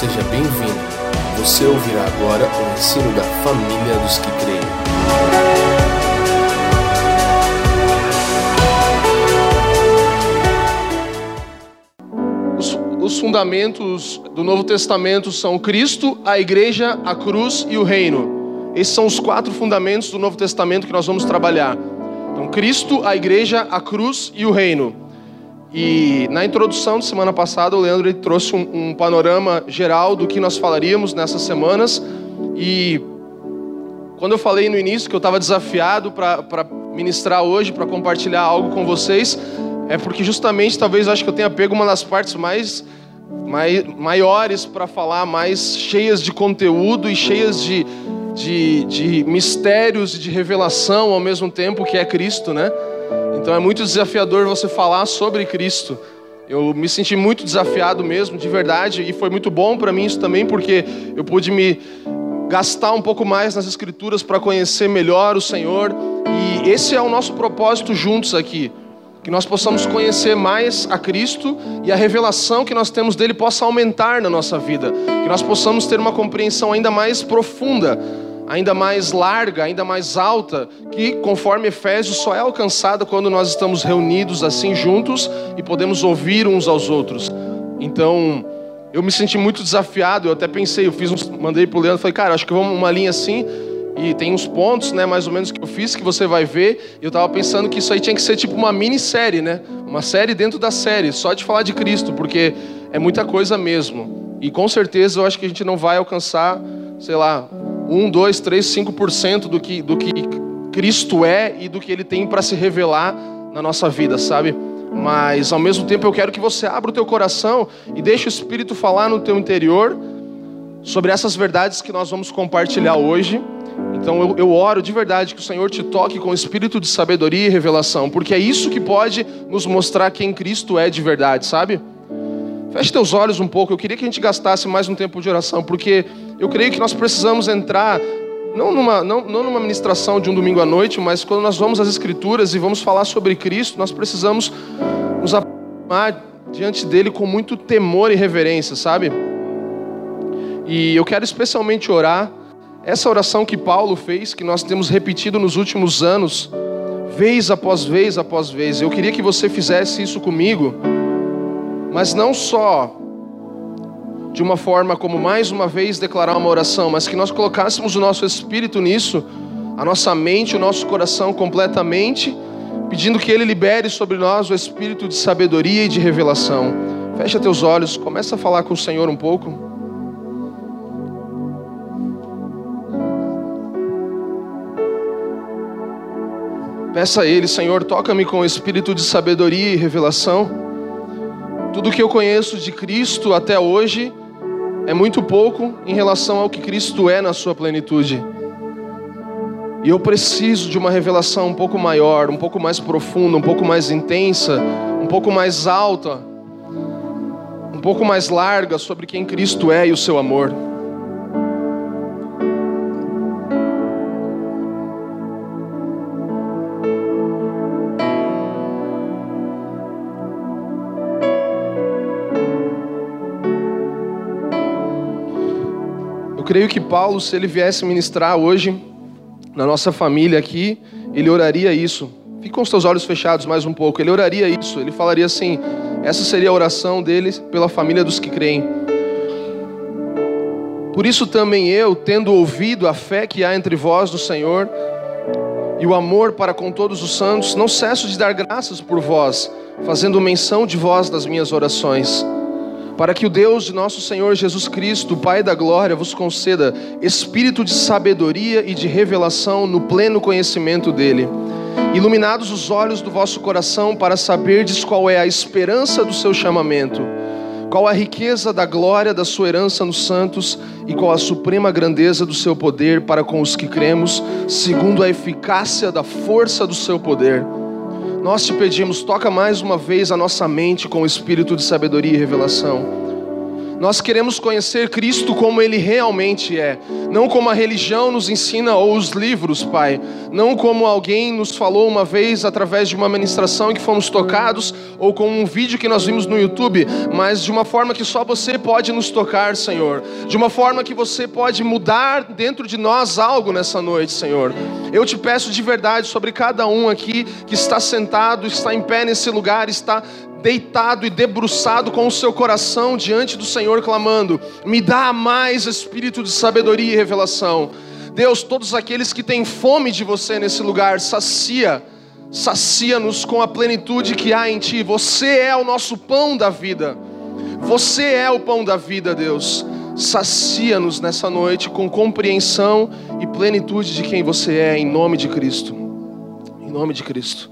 seja bem-vindo. Você ouvirá agora o ensino da família dos que creem. Os, os fundamentos do Novo Testamento são Cristo, a Igreja, a cruz e o reino. Esses são os quatro fundamentos do Novo Testamento que nós vamos trabalhar. Então, Cristo, a Igreja, a cruz e o reino. E na introdução de semana passada, o Leandro trouxe um, um, panorama geral do que nós falaríamos nessas semanas. E quando eu falei no início que eu estava desafiado para ministrar hoje, para compartilhar algo com vocês, é porque justamente talvez eu acho que eu tenha pego uma das partes mais, mais maiores para falar, mais cheias de conteúdo e cheias de, de, de mistérios e de revelação ao mesmo tempo, que é Cristo, né? Então é muito desafiador você falar sobre Cristo. Eu me senti muito desafiado mesmo, de verdade, e foi muito bom para mim isso também, porque eu pude me gastar um pouco mais nas Escrituras para conhecer melhor o Senhor. E esse é o nosso propósito juntos aqui. Que nós possamos conhecer mais a Cristo e a revelação que nós temos dele possa aumentar na nossa vida. Que nós possamos ter uma compreensão ainda mais profunda ainda mais larga, ainda mais alta, que conforme Efésios só é alcançada quando nós estamos reunidos assim juntos e podemos ouvir uns aos outros. Então, eu me senti muito desafiado, eu até pensei, eu fiz um, mandei pro Leandro, falei, cara, acho que vamos uma linha assim, e tem uns pontos, né, mais ou menos que eu fiz que você vai ver. E eu tava pensando que isso aí tinha que ser tipo uma minissérie, né? Uma série dentro da série, só de falar de Cristo, porque é muita coisa mesmo. E com certeza eu acho que a gente não vai alcançar, sei lá, 1, 2, 3, 5% do que, do que Cristo é e do que Ele tem para se revelar na nossa vida, sabe? Mas ao mesmo tempo eu quero que você abra o teu coração e deixe o Espírito falar no teu interior sobre essas verdades que nós vamos compartilhar hoje. Então eu, eu, oro de verdade que o Senhor te toque com espírito de sabedoria e revelação, porque é isso que pode nos mostrar quem Cristo é de verdade, sabe? Feche teus olhos um pouco. Eu queria que a gente gastasse mais um tempo de oração, porque eu creio que nós precisamos entrar, não numa, não, não numa ministração de um domingo à noite, mas quando nós vamos às Escrituras e vamos falar sobre Cristo, nós precisamos nos aproximar diante dele com muito temor e reverência, sabe? E eu quero especialmente orar essa oração que Paulo fez, que nós temos repetido nos últimos anos, vez após vez após vez. Eu queria que você fizesse isso comigo mas não só de uma forma como mais uma vez declarar uma oração, mas que nós colocássemos o nosso espírito nisso, a nossa mente, o nosso coração completamente, pedindo que Ele libere sobre nós o espírito de sabedoria e de revelação. Fecha teus olhos, começa a falar com o Senhor um pouco. Peça a Ele, Senhor, toca-me com o espírito de sabedoria e revelação. Tudo que eu conheço de Cristo até hoje é muito pouco em relação ao que Cristo é na sua plenitude. E eu preciso de uma revelação um pouco maior, um pouco mais profunda, um pouco mais intensa, um pouco mais alta, um pouco mais larga sobre quem Cristo é e o seu amor. Creio que Paulo, se ele viesse ministrar hoje na nossa família aqui, ele oraria isso. Fique com os teus olhos fechados mais um pouco. Ele oraria isso. Ele falaria assim: essa seria a oração dele pela família dos que creem. Por isso também eu, tendo ouvido a fé que há entre vós no Senhor e o amor para com todos os santos, não cesso de dar graças por vós, fazendo menção de vós nas minhas orações para que o Deus de nosso Senhor Jesus Cristo, Pai da glória, vos conceda espírito de sabedoria e de revelação no pleno conhecimento dele. Iluminados os olhos do vosso coração para saberdes qual é a esperança do seu chamamento, qual a riqueza da glória da sua herança nos santos e qual a suprema grandeza do seu poder para com os que cremos, segundo a eficácia da força do seu poder nós te pedimos, toca mais uma vez a nossa mente com o espírito de sabedoria e revelação. Nós queremos conhecer Cristo como Ele realmente é, não como a religião nos ensina ou os livros, Pai, não como alguém nos falou uma vez através de uma ministração em que fomos tocados ou com um vídeo que nós vimos no YouTube, mas de uma forma que só você pode nos tocar, Senhor, de uma forma que você pode mudar dentro de nós algo nessa noite, Senhor. Eu te peço de verdade sobre cada um aqui que está sentado, está em pé nesse lugar, está deitado e debruçado com o seu coração diante do Senhor, clamando: Me dá mais espírito de sabedoria e revelação. Deus, todos aqueles que têm fome de você nesse lugar, sacia, sacia-nos com a plenitude que há em Ti. Você é o nosso pão da vida. Você é o pão da vida, Deus. Sacia-nos nessa noite com compreensão e plenitude de quem você é, em nome de Cristo. Em nome de Cristo.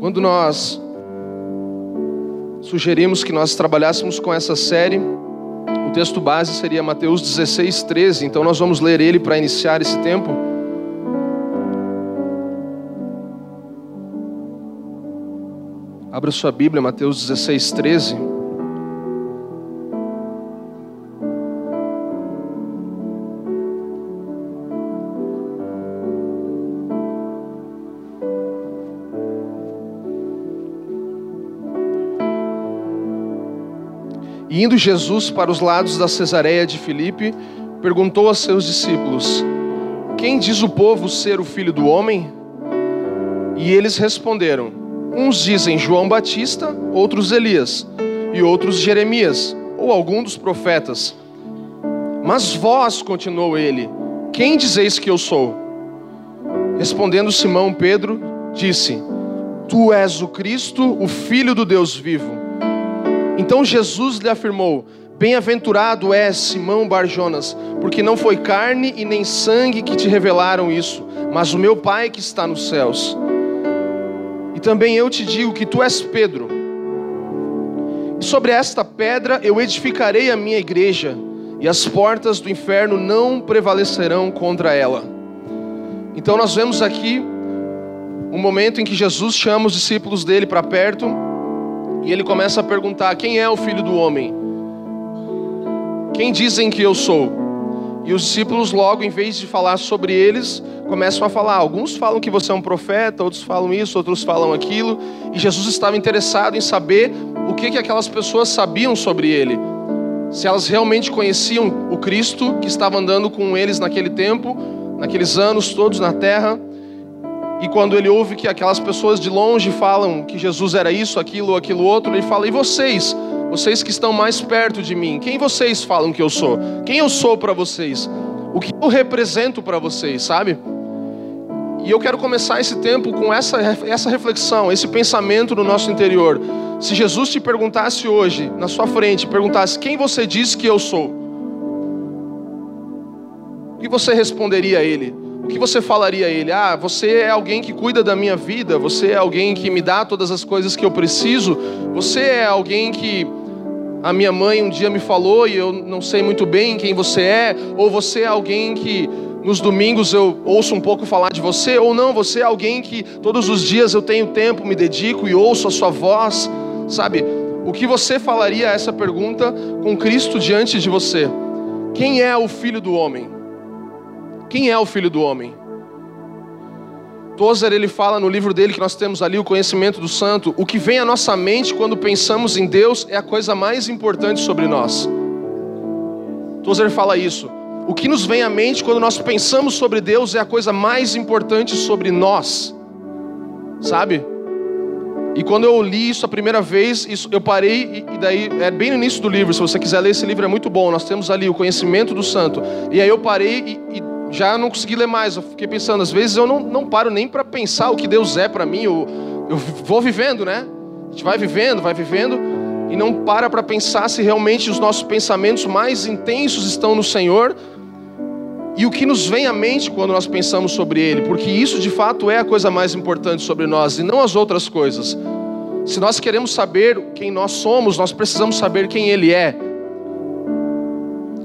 Quando nós sugerimos que nós trabalhássemos com essa série, o texto base seria Mateus 16, 13. Então nós vamos ler ele para iniciar esse tempo. Abra sua Bíblia, Mateus 16, 13. E indo Jesus para os lados da Cesareia de Filipe, perguntou a seus discípulos: Quem diz o povo ser o filho do homem? E eles responderam: Uns dizem João Batista, outros Elias, e outros Jeremias, ou algum dos profetas. Mas vós, continuou ele, quem dizeis que eu sou? Respondendo Simão Pedro, disse: Tu és o Cristo, o Filho do Deus vivo. Então Jesus lhe afirmou: Bem-aventurado és Simão Barjonas, porque não foi carne e nem sangue que te revelaram isso, mas o meu Pai que está nos céus. E também eu te digo que tu és Pedro. E sobre esta pedra eu edificarei a minha igreja, e as portas do inferno não prevalecerão contra ela. Então nós vemos aqui um momento em que Jesus chama os discípulos dele para perto e ele começa a perguntar: Quem é o filho do homem? Quem dizem que eu sou? E os discípulos, logo, em vez de falar sobre eles, começam a falar. Alguns falam que você é um profeta, outros falam isso, outros falam aquilo. E Jesus estava interessado em saber o que, que aquelas pessoas sabiam sobre ele. Se elas realmente conheciam o Cristo que estava andando com eles naquele tempo, naqueles anos todos na terra. E quando ele ouve que aquelas pessoas de longe falam que Jesus era isso, aquilo, aquilo outro, ele fala: E vocês? Vocês que estão mais perto de mim, quem vocês falam que eu sou? Quem eu sou para vocês? O que eu represento para vocês, sabe? E eu quero começar esse tempo com essa, essa reflexão, esse pensamento no nosso interior. Se Jesus te perguntasse hoje, na sua frente, perguntasse quem você diz que eu sou, o que você responderia a Ele? Que você falaria a ele? Ah, você é alguém que cuida da minha vida, você é alguém que me dá todas as coisas que eu preciso, você é alguém que a minha mãe um dia me falou e eu não sei muito bem quem você é, ou você é alguém que nos domingos eu ouço um pouco falar de você, ou não, você é alguém que todos os dias eu tenho tempo, me dedico e ouço a sua voz, sabe? O que você falaria a essa pergunta com Cristo diante de você? Quem é o filho do homem? Quem é o filho do homem? Tozer ele fala no livro dele que nós temos ali o conhecimento do santo, o que vem à nossa mente quando pensamos em Deus é a coisa mais importante sobre nós. Tozer fala isso. O que nos vem à mente quando nós pensamos sobre Deus é a coisa mais importante sobre nós. Sabe? E quando eu li isso a primeira vez, isso, eu parei e, e daí é bem no início do livro. Se você quiser ler esse livro é muito bom. Nós temos ali o conhecimento do santo. E aí eu parei e, e já não consegui ler mais. Eu fiquei pensando, às vezes eu não, não paro nem para pensar o que Deus é para mim. Eu, eu vou vivendo, né? A gente vai vivendo, vai vivendo e não para para pensar se realmente os nossos pensamentos mais intensos estão no Senhor e o que nos vem à mente quando nós pensamos sobre Ele, porque isso de fato é a coisa mais importante sobre nós e não as outras coisas. Se nós queremos saber quem nós somos, nós precisamos saber quem Ele é.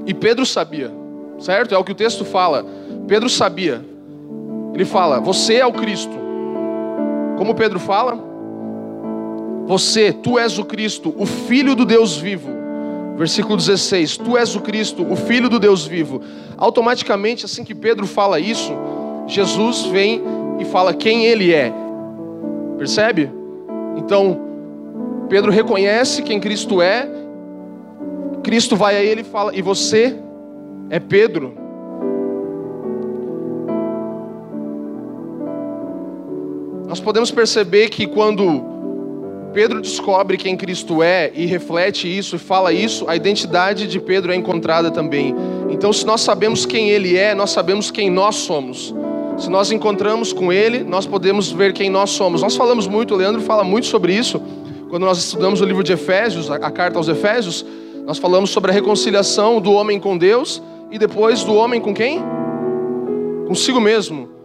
E Pedro sabia certo? É o que o texto fala. Pedro sabia. Ele fala: Você é o Cristo. Como Pedro fala? Você, tu és o Cristo, o Filho do Deus vivo. Versículo 16: Tu és o Cristo, o Filho do Deus vivo. Automaticamente, assim que Pedro fala isso, Jesus vem e fala quem ele é. Percebe? Então, Pedro reconhece quem Cristo é. Cristo vai a ele e fala: E você é Pedro. Nós podemos perceber que quando Pedro descobre quem Cristo é e reflete isso e fala isso, a identidade de Pedro é encontrada também. Então, se nós sabemos quem ele é, nós sabemos quem nós somos. Se nós encontramos com ele, nós podemos ver quem nós somos. Nós falamos muito, o Leandro fala muito sobre isso. Quando nós estudamos o livro de Efésios, a carta aos Efésios, nós falamos sobre a reconciliação do homem com Deus e depois do homem com quem? Consigo mesmo.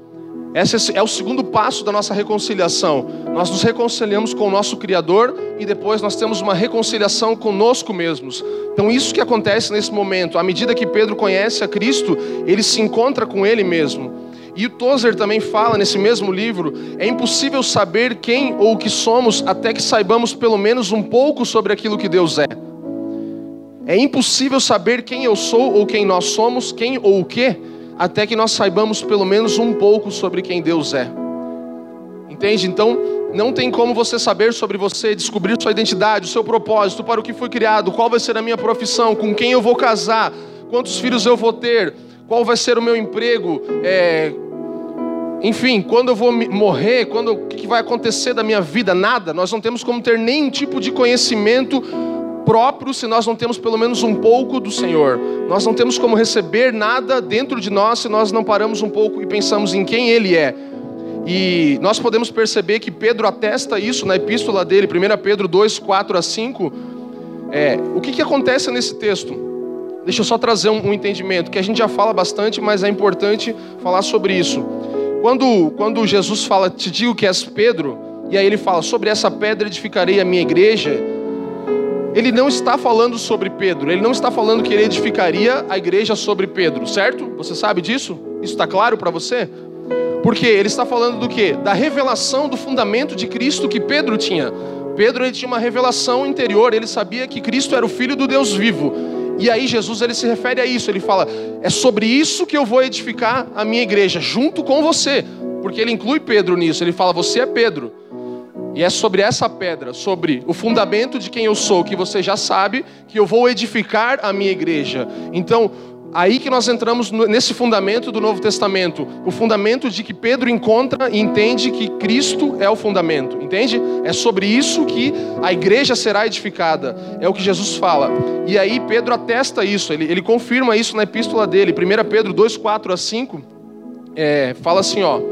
Esse é o segundo passo da nossa reconciliação. Nós nos reconciliamos com o nosso Criador e depois nós temos uma reconciliação conosco mesmos. Então, isso que acontece nesse momento, à medida que Pedro conhece a Cristo, ele se encontra com ele mesmo. E o Tozer também fala nesse mesmo livro: é impossível saber quem ou o que somos até que saibamos pelo menos um pouco sobre aquilo que Deus é. É impossível saber quem eu sou ou quem nós somos, quem ou o que, até que nós saibamos pelo menos um pouco sobre quem Deus é. Entende? Então, não tem como você saber sobre você, descobrir sua identidade, o seu propósito, para o que foi criado, qual vai ser a minha profissão, com quem eu vou casar, quantos filhos eu vou ter, qual vai ser o meu emprego, é... enfim, quando eu vou morrer, quando o que vai acontecer da minha vida, nada. Nós não temos como ter nenhum tipo de conhecimento próprio se nós não temos pelo menos um pouco do Senhor. Nós não temos como receber nada dentro de nós se nós não paramos um pouco e pensamos em quem Ele é. E nós podemos perceber que Pedro atesta isso na epístola dele, 1 Pedro 2, 4 a 5. É, o que, que acontece nesse texto? Deixa eu só trazer um, um entendimento, que a gente já fala bastante, mas é importante falar sobre isso. Quando, quando Jesus fala, te digo que és Pedro, e aí ele fala, sobre essa pedra edificarei a minha igreja, ele não está falando sobre Pedro, ele não está falando que ele edificaria a igreja sobre Pedro, certo? Você sabe disso? Isso está claro para você? Porque ele está falando do que? Da revelação do fundamento de Cristo que Pedro tinha. Pedro ele tinha uma revelação interior, ele sabia que Cristo era o Filho do Deus vivo. E aí Jesus ele se refere a isso, ele fala: "É sobre isso que eu vou edificar a minha igreja junto com você", porque ele inclui Pedro nisso. Ele fala: "Você é Pedro". E é sobre essa pedra, sobre o fundamento de quem eu sou, que você já sabe, que eu vou edificar a minha igreja. Então, aí que nós entramos nesse fundamento do Novo Testamento, o fundamento de que Pedro encontra e entende que Cristo é o fundamento, entende? É sobre isso que a igreja será edificada, é o que Jesus fala. E aí Pedro atesta isso, ele, ele confirma isso na epístola dele, 1 Pedro 2, 4 a 5, é, fala assim, ó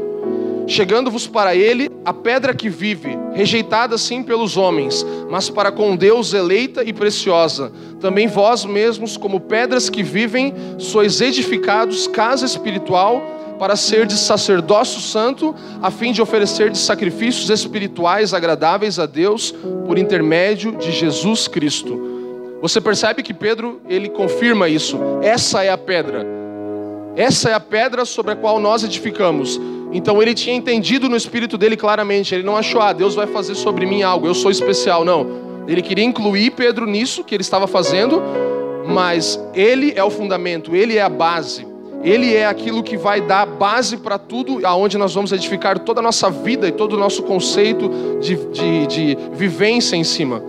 chegando-vos para ele a pedra que vive, rejeitada sim pelos homens, mas para com Deus eleita e preciosa. Também vós mesmos, como pedras que vivem, sois edificados casa espiritual para ser de sacerdócio santo, a fim de oferecer de sacrifícios espirituais agradáveis a Deus por intermédio de Jesus Cristo. Você percebe que Pedro ele confirma isso. Essa é a pedra. Essa é a pedra sobre a qual nós edificamos. Então ele tinha entendido no espírito dele claramente. Ele não achou, ah, Deus vai fazer sobre mim algo, eu sou especial. Não. Ele queria incluir Pedro nisso que ele estava fazendo, mas ele é o fundamento, ele é a base. Ele é aquilo que vai dar base para tudo, aonde nós vamos edificar toda a nossa vida e todo o nosso conceito de, de, de vivência em cima.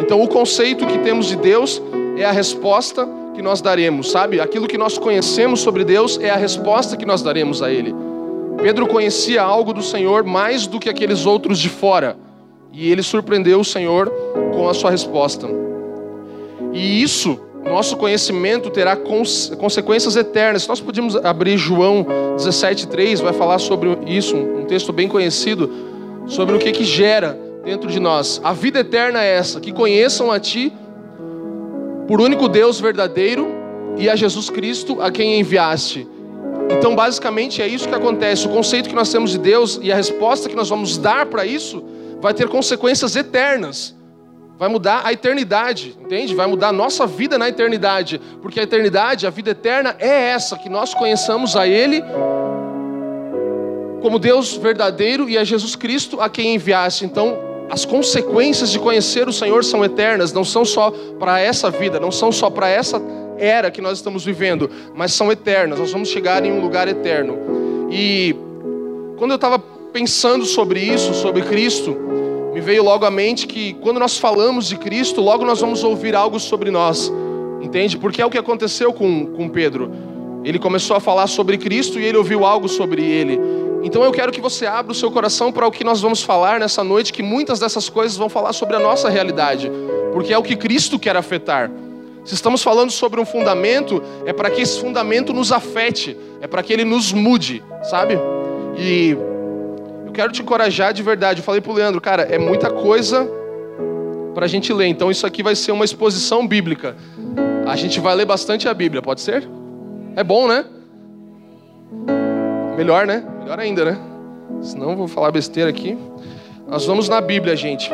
Então, o conceito que temos de Deus é a resposta que nós daremos, sabe? Aquilo que nós conhecemos sobre Deus é a resposta que nós daremos a Ele. Pedro conhecia algo do Senhor mais do que aqueles outros de fora. E ele surpreendeu o Senhor com a sua resposta. E isso, nosso conhecimento terá cons consequências eternas. Nós podíamos abrir João 17,3, vai falar sobre isso, um texto bem conhecido, sobre o que, que gera dentro de nós. A vida eterna é essa: que conheçam a Ti, por único Deus verdadeiro, e a Jesus Cristo, a quem enviaste então, basicamente, é isso que acontece. O conceito que nós temos de Deus e a resposta que nós vamos dar para isso vai ter consequências eternas. Vai mudar a eternidade, entende? Vai mudar a nossa vida na eternidade. Porque a eternidade, a vida eterna, é essa, que nós conheçamos a Ele como Deus verdadeiro e a Jesus Cristo a quem enviasse. Então, as consequências de conhecer o Senhor são eternas, não são só para essa vida, não são só para essa era que nós estamos vivendo, mas são eternas. Nós vamos chegar em um lugar eterno. E quando eu estava pensando sobre isso, sobre Cristo, me veio logo à mente que quando nós falamos de Cristo, logo nós vamos ouvir algo sobre nós, entende? Porque é o que aconteceu com, com Pedro. Ele começou a falar sobre Cristo e ele ouviu algo sobre ele. Então eu quero que você abra o seu coração para o que nós vamos falar nessa noite, que muitas dessas coisas vão falar sobre a nossa realidade, porque é o que Cristo quer afetar. Se estamos falando sobre um fundamento, é para que esse fundamento nos afete, é para que ele nos mude, sabe? E eu quero te encorajar de verdade. Eu falei para o Leandro, cara, é muita coisa para a gente ler, então isso aqui vai ser uma exposição bíblica. A gente vai ler bastante a Bíblia, pode ser? É bom, né? Melhor, né? Melhor ainda, né? Senão vou falar besteira aqui. Nós vamos na Bíblia, gente.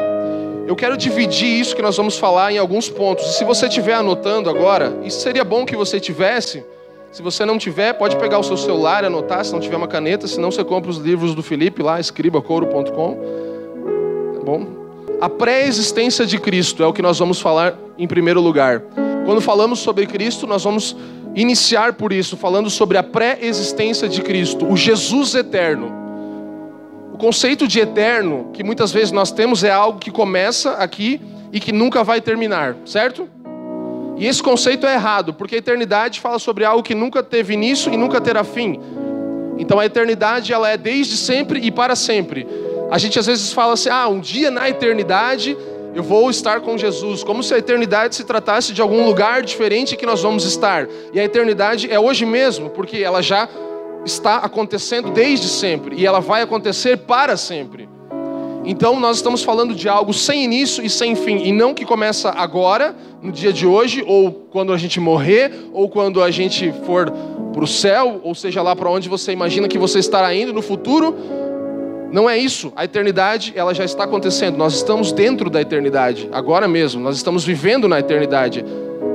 Eu quero dividir isso que nós vamos falar em alguns pontos. E se você estiver anotando agora, isso seria bom que você tivesse. Se você não tiver, pode pegar o seu celular e anotar, se não tiver uma caneta, senão você compra os livros do Felipe lá, escribacouro.com. Tá bom? A pré-existência de Cristo é o que nós vamos falar em primeiro lugar. Quando falamos sobre Cristo, nós vamos iniciar por isso, falando sobre a pré-existência de Cristo, o Jesus eterno. O conceito de eterno, que muitas vezes nós temos, é algo que começa aqui e que nunca vai terminar, certo? E esse conceito é errado, porque a eternidade fala sobre algo que nunca teve início e nunca terá fim. Então a eternidade ela é desde sempre e para sempre. A gente às vezes fala assim: "Ah, um dia na eternidade eu vou estar com Jesus", como se a eternidade se tratasse de algum lugar diferente que nós vamos estar. E a eternidade é hoje mesmo, porque ela já está acontecendo desde sempre e ela vai acontecer para sempre. Então nós estamos falando de algo sem início e sem fim, e não que começa agora, no dia de hoje, ou quando a gente morrer, ou quando a gente for para o céu, ou seja lá para onde você imagina que você estará indo no futuro. Não é isso. A eternidade, ela já está acontecendo. Nós estamos dentro da eternidade, agora mesmo. Nós estamos vivendo na eternidade.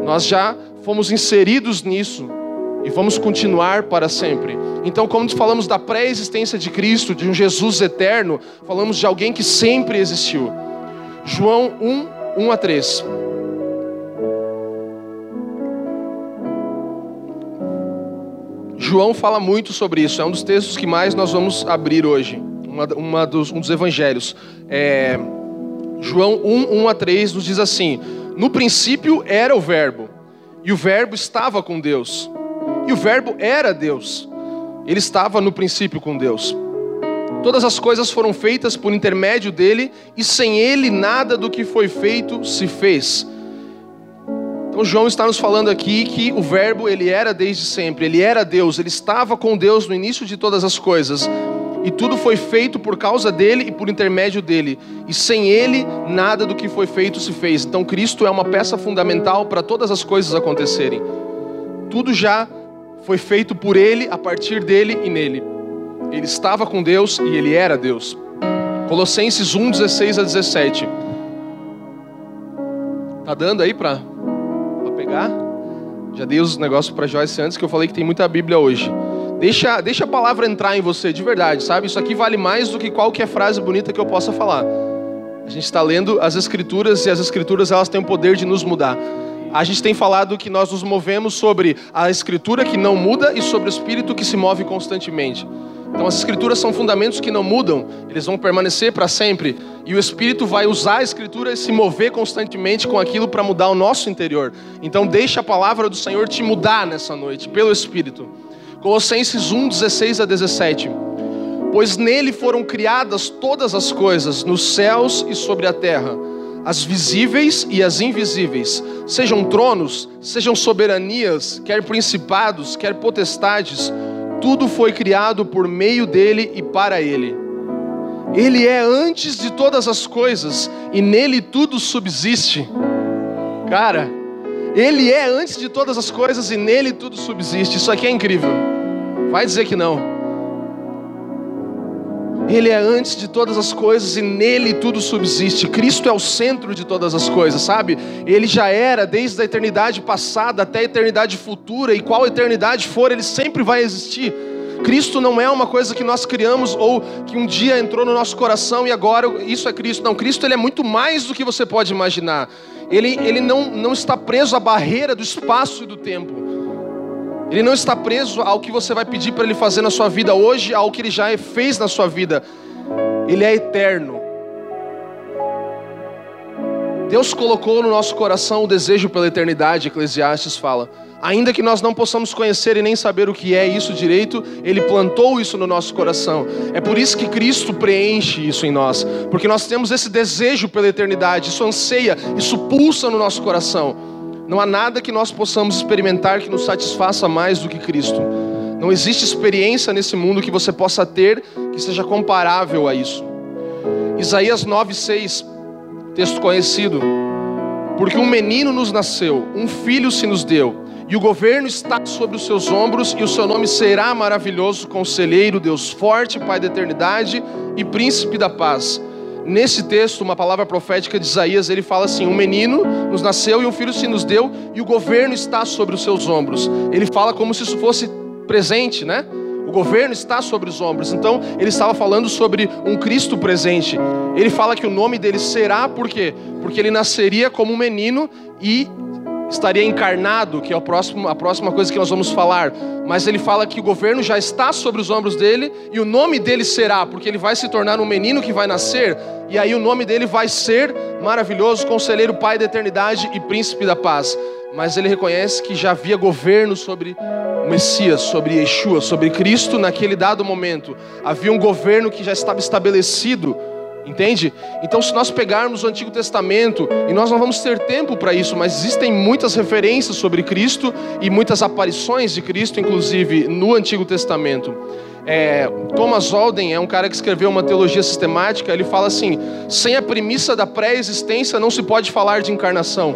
Nós já fomos inseridos nisso e vamos continuar para sempre. Então, quando falamos da pré-existência de Cristo, de um Jesus eterno, falamos de alguém que sempre existiu. João 1, 1 a 3. João fala muito sobre isso, é um dos textos que mais nós vamos abrir hoje, uma, uma dos, um dos evangelhos. É, João 1, 1 a 3 nos diz assim: No princípio era o Verbo, e o Verbo estava com Deus e o Verbo era Deus. Ele estava no princípio com Deus. Todas as coisas foram feitas por intermédio dele, e sem ele nada do que foi feito se fez. Então João está nos falando aqui que o verbo ele era desde sempre, ele era Deus, ele estava com Deus no início de todas as coisas. E tudo foi feito por causa dele e por intermédio dele. E sem ele nada do que foi feito se fez. Então Cristo é uma peça fundamental para todas as coisas acontecerem. Tudo já foi feito por ele, a partir dele e nele. Ele estava com Deus e ele era Deus. Colossenses 1, 16 a 17. Tá dando aí para pegar? Já dei os negócios para Joyce antes que eu falei que tem muita Bíblia hoje. Deixa, deixa a palavra entrar em você de verdade, sabe? Isso aqui vale mais do que qualquer frase bonita que eu possa falar. A gente está lendo as Escrituras e as Escrituras elas têm o poder de nos mudar. A gente tem falado que nós nos movemos sobre a escritura que não muda e sobre o espírito que se move constantemente. Então as escrituras são fundamentos que não mudam, eles vão permanecer para sempre. E o espírito vai usar a escritura e se mover constantemente com aquilo para mudar o nosso interior. Então deixa a palavra do Senhor te mudar nessa noite pelo espírito. Colossenses 1 16 a 17. Pois nele foram criadas todas as coisas, nos céus e sobre a terra as visíveis e as invisíveis, sejam tronos, sejam soberanias, quer principados, quer potestades, tudo foi criado por meio dele e para ele. Ele é antes de todas as coisas e nele tudo subsiste. Cara, ele é antes de todas as coisas e nele tudo subsiste. Isso aqui é incrível. Vai dizer que não. Ele é antes de todas as coisas e nele tudo subsiste. Cristo é o centro de todas as coisas, sabe? Ele já era desde a eternidade passada até a eternidade futura, e qual eternidade for, ele sempre vai existir. Cristo não é uma coisa que nós criamos ou que um dia entrou no nosso coração e agora isso é Cristo. Não, Cristo ele é muito mais do que você pode imaginar. Ele, ele não, não está preso à barreira do espaço e do tempo. Ele não está preso ao que você vai pedir para ele fazer na sua vida hoje, ao que ele já fez na sua vida. Ele é eterno. Deus colocou no nosso coração o desejo pela eternidade, Eclesiastes fala. Ainda que nós não possamos conhecer e nem saber o que é isso direito, Ele plantou isso no nosso coração. É por isso que Cristo preenche isso em nós, porque nós temos esse desejo pela eternidade, isso anseia, isso pulsa no nosso coração. Não há nada que nós possamos experimentar que nos satisfaça mais do que Cristo. Não existe experiência nesse mundo que você possa ter que seja comparável a isso. Isaías 9,6 texto conhecido. Porque um menino nos nasceu, um filho se nos deu, e o governo está sobre os seus ombros, e o seu nome será maravilhoso, conselheiro, Deus forte, Pai da eternidade e príncipe da paz. Nesse texto, uma palavra profética de Isaías, ele fala assim: Um menino nos nasceu e um filho se nos deu, e o governo está sobre os seus ombros. Ele fala como se isso fosse presente, né? O governo está sobre os ombros. Então, ele estava falando sobre um Cristo presente. Ele fala que o nome dele será por quê? Porque ele nasceria como um menino e estaria encarnado, que é a próxima, a próxima coisa que nós vamos falar. Mas ele fala que o governo já está sobre os ombros dele e o nome dele será, porque ele vai se tornar um menino que vai nascer, e aí o nome dele vai ser maravilhoso, conselheiro, pai da eternidade e príncipe da paz. Mas ele reconhece que já havia governo sobre Messias, sobre Yeshua, sobre Cristo naquele dado momento. Havia um governo que já estava estabelecido, entende? Então, se nós pegarmos o Antigo Testamento, e nós não vamos ter tempo para isso, mas existem muitas referências sobre Cristo e muitas aparições de Cristo, inclusive no Antigo Testamento. É, Thomas Olden é um cara que escreveu uma teologia sistemática. Ele fala assim: sem a premissa da pré-existência não se pode falar de encarnação.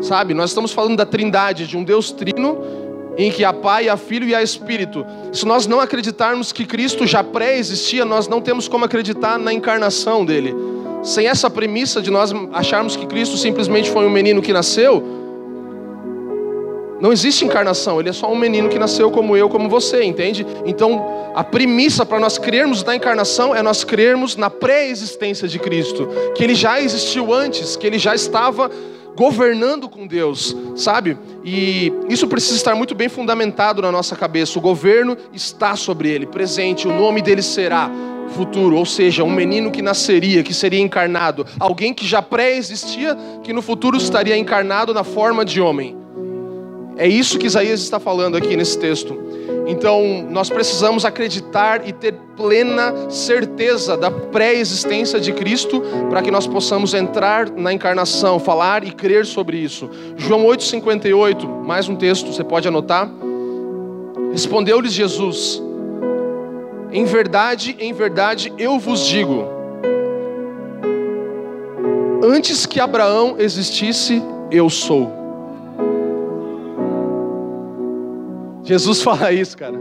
Sabe? Nós estamos falando da Trindade, de um Deus trino em que há Pai, há Filho e há Espírito. Se nós não acreditarmos que Cristo já pré-existia, nós não temos como acreditar na encarnação dele. Sem essa premissa de nós acharmos que Cristo simplesmente foi um menino que nasceu, não existe encarnação, ele é só um menino que nasceu como eu, como você, entende? Então, a premissa para nós crermos na encarnação é nós crermos na pré-existência de Cristo, que ele já existiu antes, que ele já estava governando com Deus, sabe? E isso precisa estar muito bem fundamentado na nossa cabeça. O governo está sobre ele, presente, o nome dele será futuro, ou seja, um menino que nasceria, que seria encarnado, alguém que já pré-existia, que no futuro estaria encarnado na forma de homem. É isso que Isaías está falando aqui nesse texto. Então, nós precisamos acreditar e ter plena certeza da pré-existência de Cristo para que nós possamos entrar na encarnação, falar e crer sobre isso. João 8:58, mais um texto, você pode anotar. Respondeu-lhes Jesus: Em verdade, em verdade eu vos digo, antes que Abraão existisse, eu sou. Jesus fala isso, cara.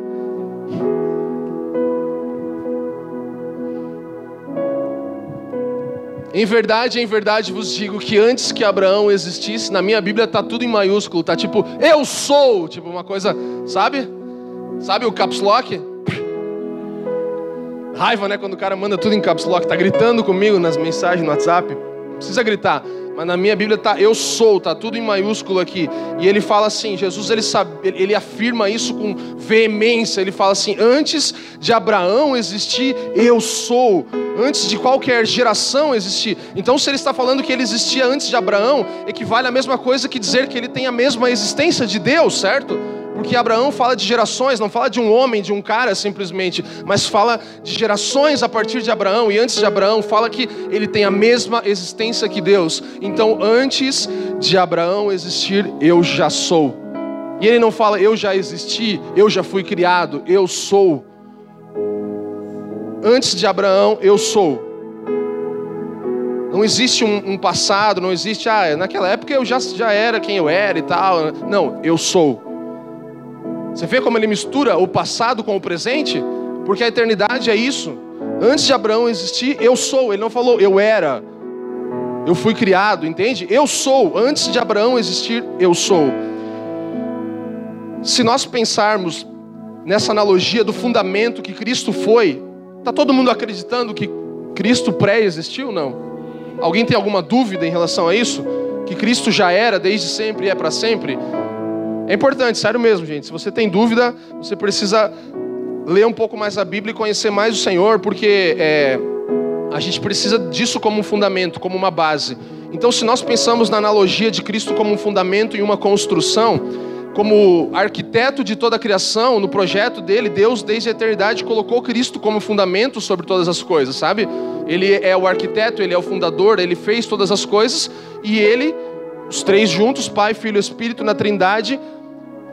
Em verdade, em verdade vos digo que antes que Abraão existisse, na minha Bíblia tá tudo em maiúsculo, tá tipo eu sou, tipo uma coisa, sabe? Sabe o caps lock? Raiva, né, quando o cara manda tudo em caps lock, tá gritando comigo nas mensagens no WhatsApp. Precisa gritar. Mas na minha Bíblia tá eu sou, tá tudo em maiúsculo aqui. E ele fala assim, Jesus ele sabe, ele afirma isso com veemência. Ele fala assim: "Antes de Abraão existir, eu sou. Antes de qualquer geração existir". Então se ele está falando que ele existia antes de Abraão, equivale à mesma coisa que dizer que ele tem a mesma existência de Deus, certo? Porque Abraão fala de gerações, não fala de um homem, de um cara simplesmente, mas fala de gerações a partir de Abraão e antes de Abraão, fala que ele tem a mesma existência que Deus. Então, antes de Abraão existir, eu já sou. E ele não fala eu já existi, eu já fui criado, eu sou. Antes de Abraão, eu sou. Não existe um, um, passado, não existe, ah, naquela época eu já, já era quem eu era e tal. Não, eu sou. Você vê como ele mistura o passado com o presente? Porque a eternidade é isso. Antes de Abraão existir, eu sou. Ele não falou eu era. Eu fui criado, entende? Eu sou. Antes de Abraão existir, eu sou. Se nós pensarmos nessa analogia do fundamento que Cristo foi, está todo mundo acreditando que Cristo pré-existiu? Não. Alguém tem alguma dúvida em relação a isso? Que Cristo já era desde sempre e é para sempre? É importante, sério mesmo, gente. Se você tem dúvida, você precisa ler um pouco mais a Bíblia e conhecer mais o Senhor, porque é, a gente precisa disso como um fundamento, como uma base. Então, se nós pensamos na analogia de Cristo como um fundamento e uma construção, como arquiteto de toda a criação, no projeto dele, Deus, desde a eternidade, colocou Cristo como fundamento sobre todas as coisas, sabe? Ele é o arquiteto, ele é o fundador, ele fez todas as coisas e ele, os três juntos, Pai, Filho e Espírito, na Trindade,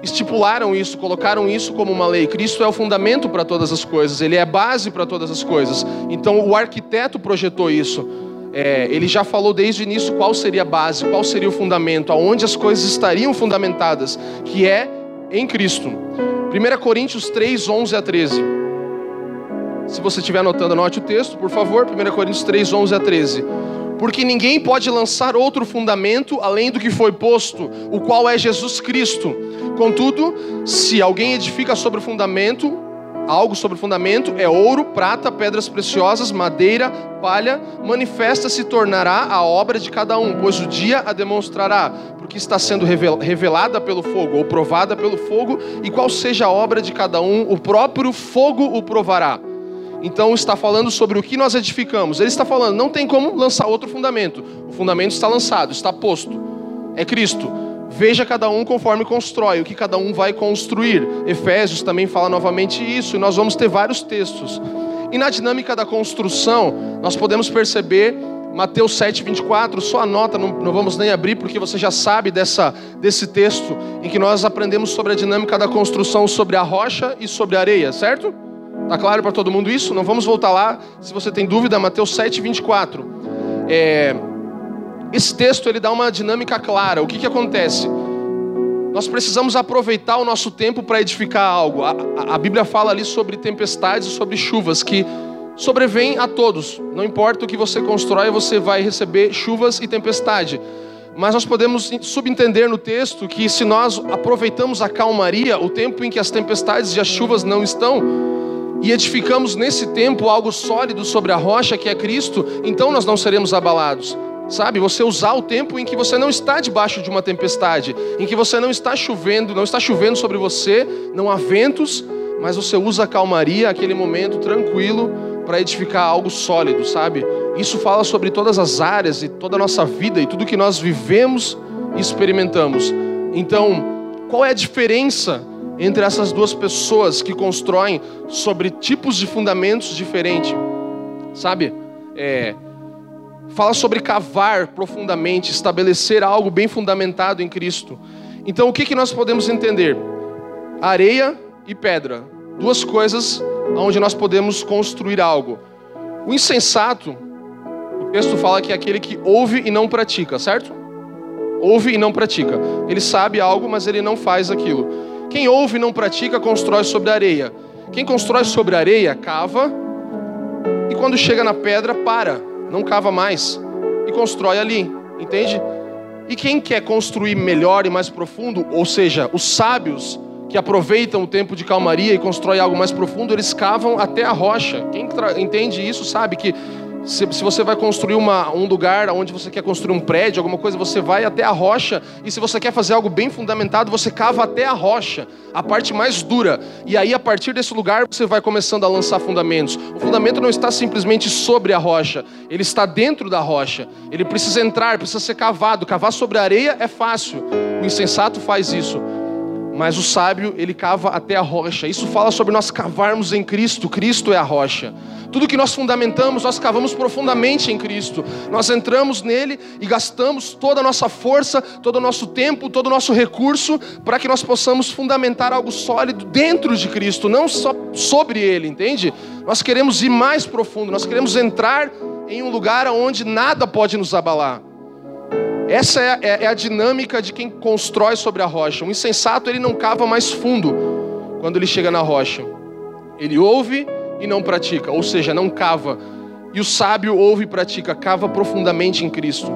estipularam isso, colocaram isso como uma lei. Cristo é o fundamento para todas as coisas, ele é a base para todas as coisas. Então o arquiteto projetou isso é, ele já falou desde o início qual seria a base, qual seria o fundamento, aonde as coisas estariam fundamentadas, que é em Cristo. 1 Coríntios 3, 11 a 13. Se você estiver anotando, anote o texto, por favor. 1 Coríntios 3, 11 a 13. Porque ninguém pode lançar outro fundamento além do que foi posto, o qual é Jesus Cristo. Contudo, se alguém edifica sobre o fundamento, algo sobre o fundamento é ouro, prata, pedras preciosas, madeira, palha, manifesta se tornará a obra de cada um, pois o dia a demonstrará, porque está sendo revelada pelo fogo ou provada pelo fogo, e qual seja a obra de cada um, o próprio fogo o provará. Então está falando sobre o que nós edificamos. Ele está falando, não tem como lançar outro fundamento. O fundamento está lançado, está posto. É Cristo. Veja cada um conforme constrói, o que cada um vai construir. Efésios também fala novamente isso, e nós vamos ter vários textos. E na dinâmica da construção, nós podemos perceber Mateus 7, 24, só anota, não, não vamos nem abrir, porque você já sabe dessa, desse texto, em que nós aprendemos sobre a dinâmica da construção sobre a rocha e sobre a areia, certo? Tá claro para todo mundo isso? Não vamos voltar lá. Se você tem dúvida, Mateus 7, 24. É, esse texto ele dá uma dinâmica clara. O que, que acontece? Nós precisamos aproveitar o nosso tempo para edificar algo. A, a, a, Bíblia fala ali sobre tempestades e sobre chuvas que sobrevêm a todos. Não importa o que você constrói, você vai receber chuvas e tempestade. Mas nós podemos subentender no texto que se nós aproveitamos a calmaria, o tempo em que as tempestades e as chuvas não estão, e edificamos nesse tempo algo sólido sobre a rocha que é Cristo, então nós não seremos abalados. Sabe, você usar o tempo em que você não está debaixo de uma tempestade, em que você não está chovendo, não está chovendo sobre você, não há ventos, mas você usa a calmaria, aquele momento tranquilo para edificar algo sólido, sabe? Isso fala sobre todas as áreas e toda a nossa vida e tudo que nós vivemos e experimentamos. Então, qual é a diferença entre essas duas pessoas que constroem sobre tipos de fundamentos diferentes? Sabe? É, fala sobre cavar profundamente, estabelecer algo bem fundamentado em Cristo. Então, o que, que nós podemos entender? Areia e pedra, duas coisas onde nós podemos construir algo. O insensato, o texto fala que é aquele que ouve e não pratica, certo? Ouve e não pratica. Ele sabe algo, mas ele não faz aquilo. Quem ouve e não pratica, constrói sobre a areia. Quem constrói sobre a areia, cava, e quando chega na pedra, para não cava mais e constrói ali, entende? E quem quer construir melhor e mais profundo, ou seja, os sábios que aproveitam o tempo de calmaria e constroem algo mais profundo, eles cavam até a rocha. Quem entende isso sabe que se, se, você vai construir uma, um lugar onde você quer construir um prédio, alguma coisa, você vai até a rocha. E se você quer fazer algo bem fundamentado, você cava até a rocha, a parte mais dura. E aí, a partir desse lugar, você vai começando a lançar fundamentos. O fundamento não está simplesmente sobre a rocha, ele está dentro da rocha. Ele precisa entrar, precisa ser cavado. Cavar sobre a areia é fácil. O insensato faz isso. Mas o sábio, ele cava até a rocha. Isso fala sobre nós cavarmos em Cristo. Cristo é a rocha. Tudo que nós fundamentamos, nós cavamos profundamente em Cristo. Nós entramos nele e gastamos toda a nossa força, todo o nosso tempo, todo o nosso recurso para que nós possamos fundamentar algo sólido dentro de Cristo, não só sobre ele, entende? Nós queremos ir mais profundo, nós queremos entrar em um lugar onde nada pode nos abalar. Essa é, é, é, a dinâmica de quem constrói sobre a rocha. O insensato ele não cava mais fundo quando ele chega na rocha. Ele ouve e não pratica, ou seja, não cava. E o sábio ouve e pratica, cava profundamente em Cristo.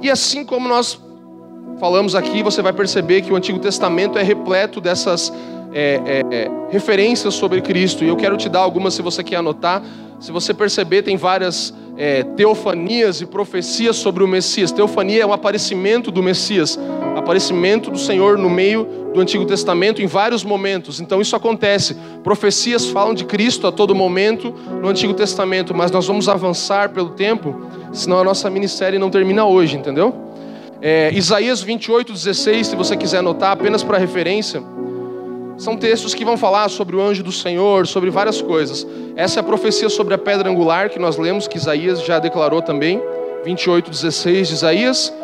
E assim como nós falamos aqui, você vai perceber que o Antigo Testamento é repleto dessas é, é, referências sobre Cristo, e eu quero te dar algumas se você quer anotar. Se você perceber, tem várias é, teofanias e profecias sobre o Messias. Teofania é um aparecimento do Messias, aparecimento do Senhor no meio do Antigo Testamento em vários momentos. Então isso acontece. Profecias falam de Cristo a todo momento no Antigo Testamento, mas nós vamos avançar pelo tempo, senão a nossa minissérie não termina hoje, entendeu? É, Isaías 28, 16, se você quiser anotar, apenas para referência. São textos que vão falar sobre o anjo do Senhor, sobre várias coisas. Essa é a profecia sobre a pedra angular que nós lemos, que Isaías já declarou também. 28, 16 de Isaías.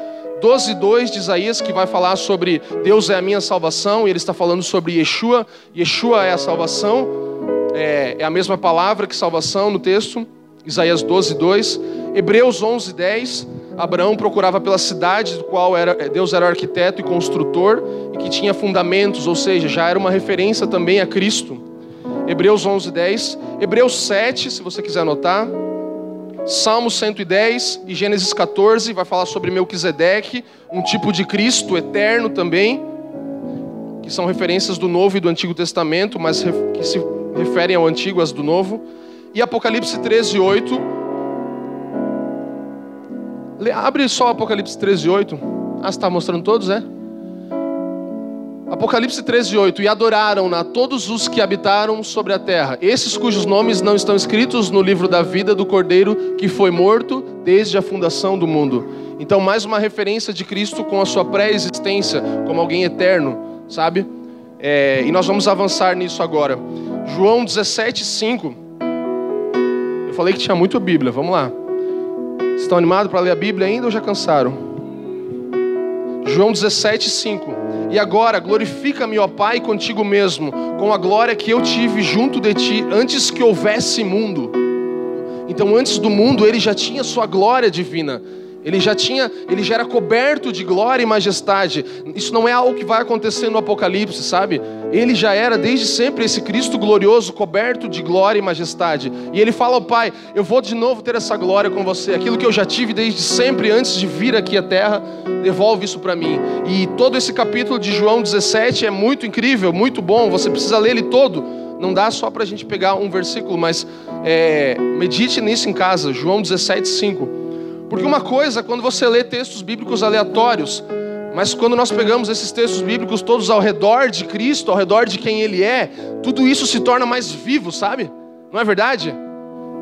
12, 2 de Isaías, que vai falar sobre Deus é a minha salvação, e ele está falando sobre Yeshua. Yeshua é a salvação, é, é a mesma palavra que salvação no texto. Isaías 12, 2. Hebreus 11, 10 Abraão procurava pela cidade do qual era, Deus era arquiteto e construtor e que tinha fundamentos, ou seja, já era uma referência também a Cristo. Hebreus 11, 10. Hebreus 7, se você quiser anotar. Salmo 110 e Gênesis 14 vai falar sobre Melquisedeque, um tipo de Cristo eterno também, que são referências do Novo e do Antigo Testamento, mas que se referem ao Antigo as do Novo. E Apocalipse 13, 8 Abre só Apocalipse 13, 8. Ah, você está mostrando todos, é? Apocalipse 13, 8. E adoraram-na todos os que habitaram sobre a terra, esses cujos nomes não estão escritos no livro da vida do Cordeiro que foi morto desde a fundação do mundo. Então, mais uma referência de Cristo com a sua pré-existência, como alguém eterno, sabe? É, e nós vamos avançar nisso agora. João 17, 5. Eu falei que tinha muito Bíblia, vamos lá. Estão animados para ler a Bíblia ainda ou já cansaram? João 17, 5. E agora, glorifica-me, ó Pai, contigo mesmo, com a glória que eu tive junto de ti antes que houvesse mundo. Então, antes do mundo, ele já tinha sua glória divina. Ele já tinha, ele já era coberto de glória e majestade. Isso não é algo que vai acontecer no Apocalipse, sabe? Ele já era desde sempre esse Cristo glorioso, coberto de glória e majestade. E ele fala ao Pai: Eu vou de novo ter essa glória com você. Aquilo que eu já tive desde sempre, antes de vir aqui à terra, devolve isso para mim. E todo esse capítulo de João 17 é muito incrível, muito bom. Você precisa ler ele todo. Não dá só para a gente pegar um versículo, mas é, medite nisso em casa. João 17, 5. Porque uma coisa, quando você lê textos bíblicos aleatórios, mas quando nós pegamos esses textos bíblicos todos ao redor de Cristo, ao redor de quem Ele é, tudo isso se torna mais vivo, sabe? Não é verdade?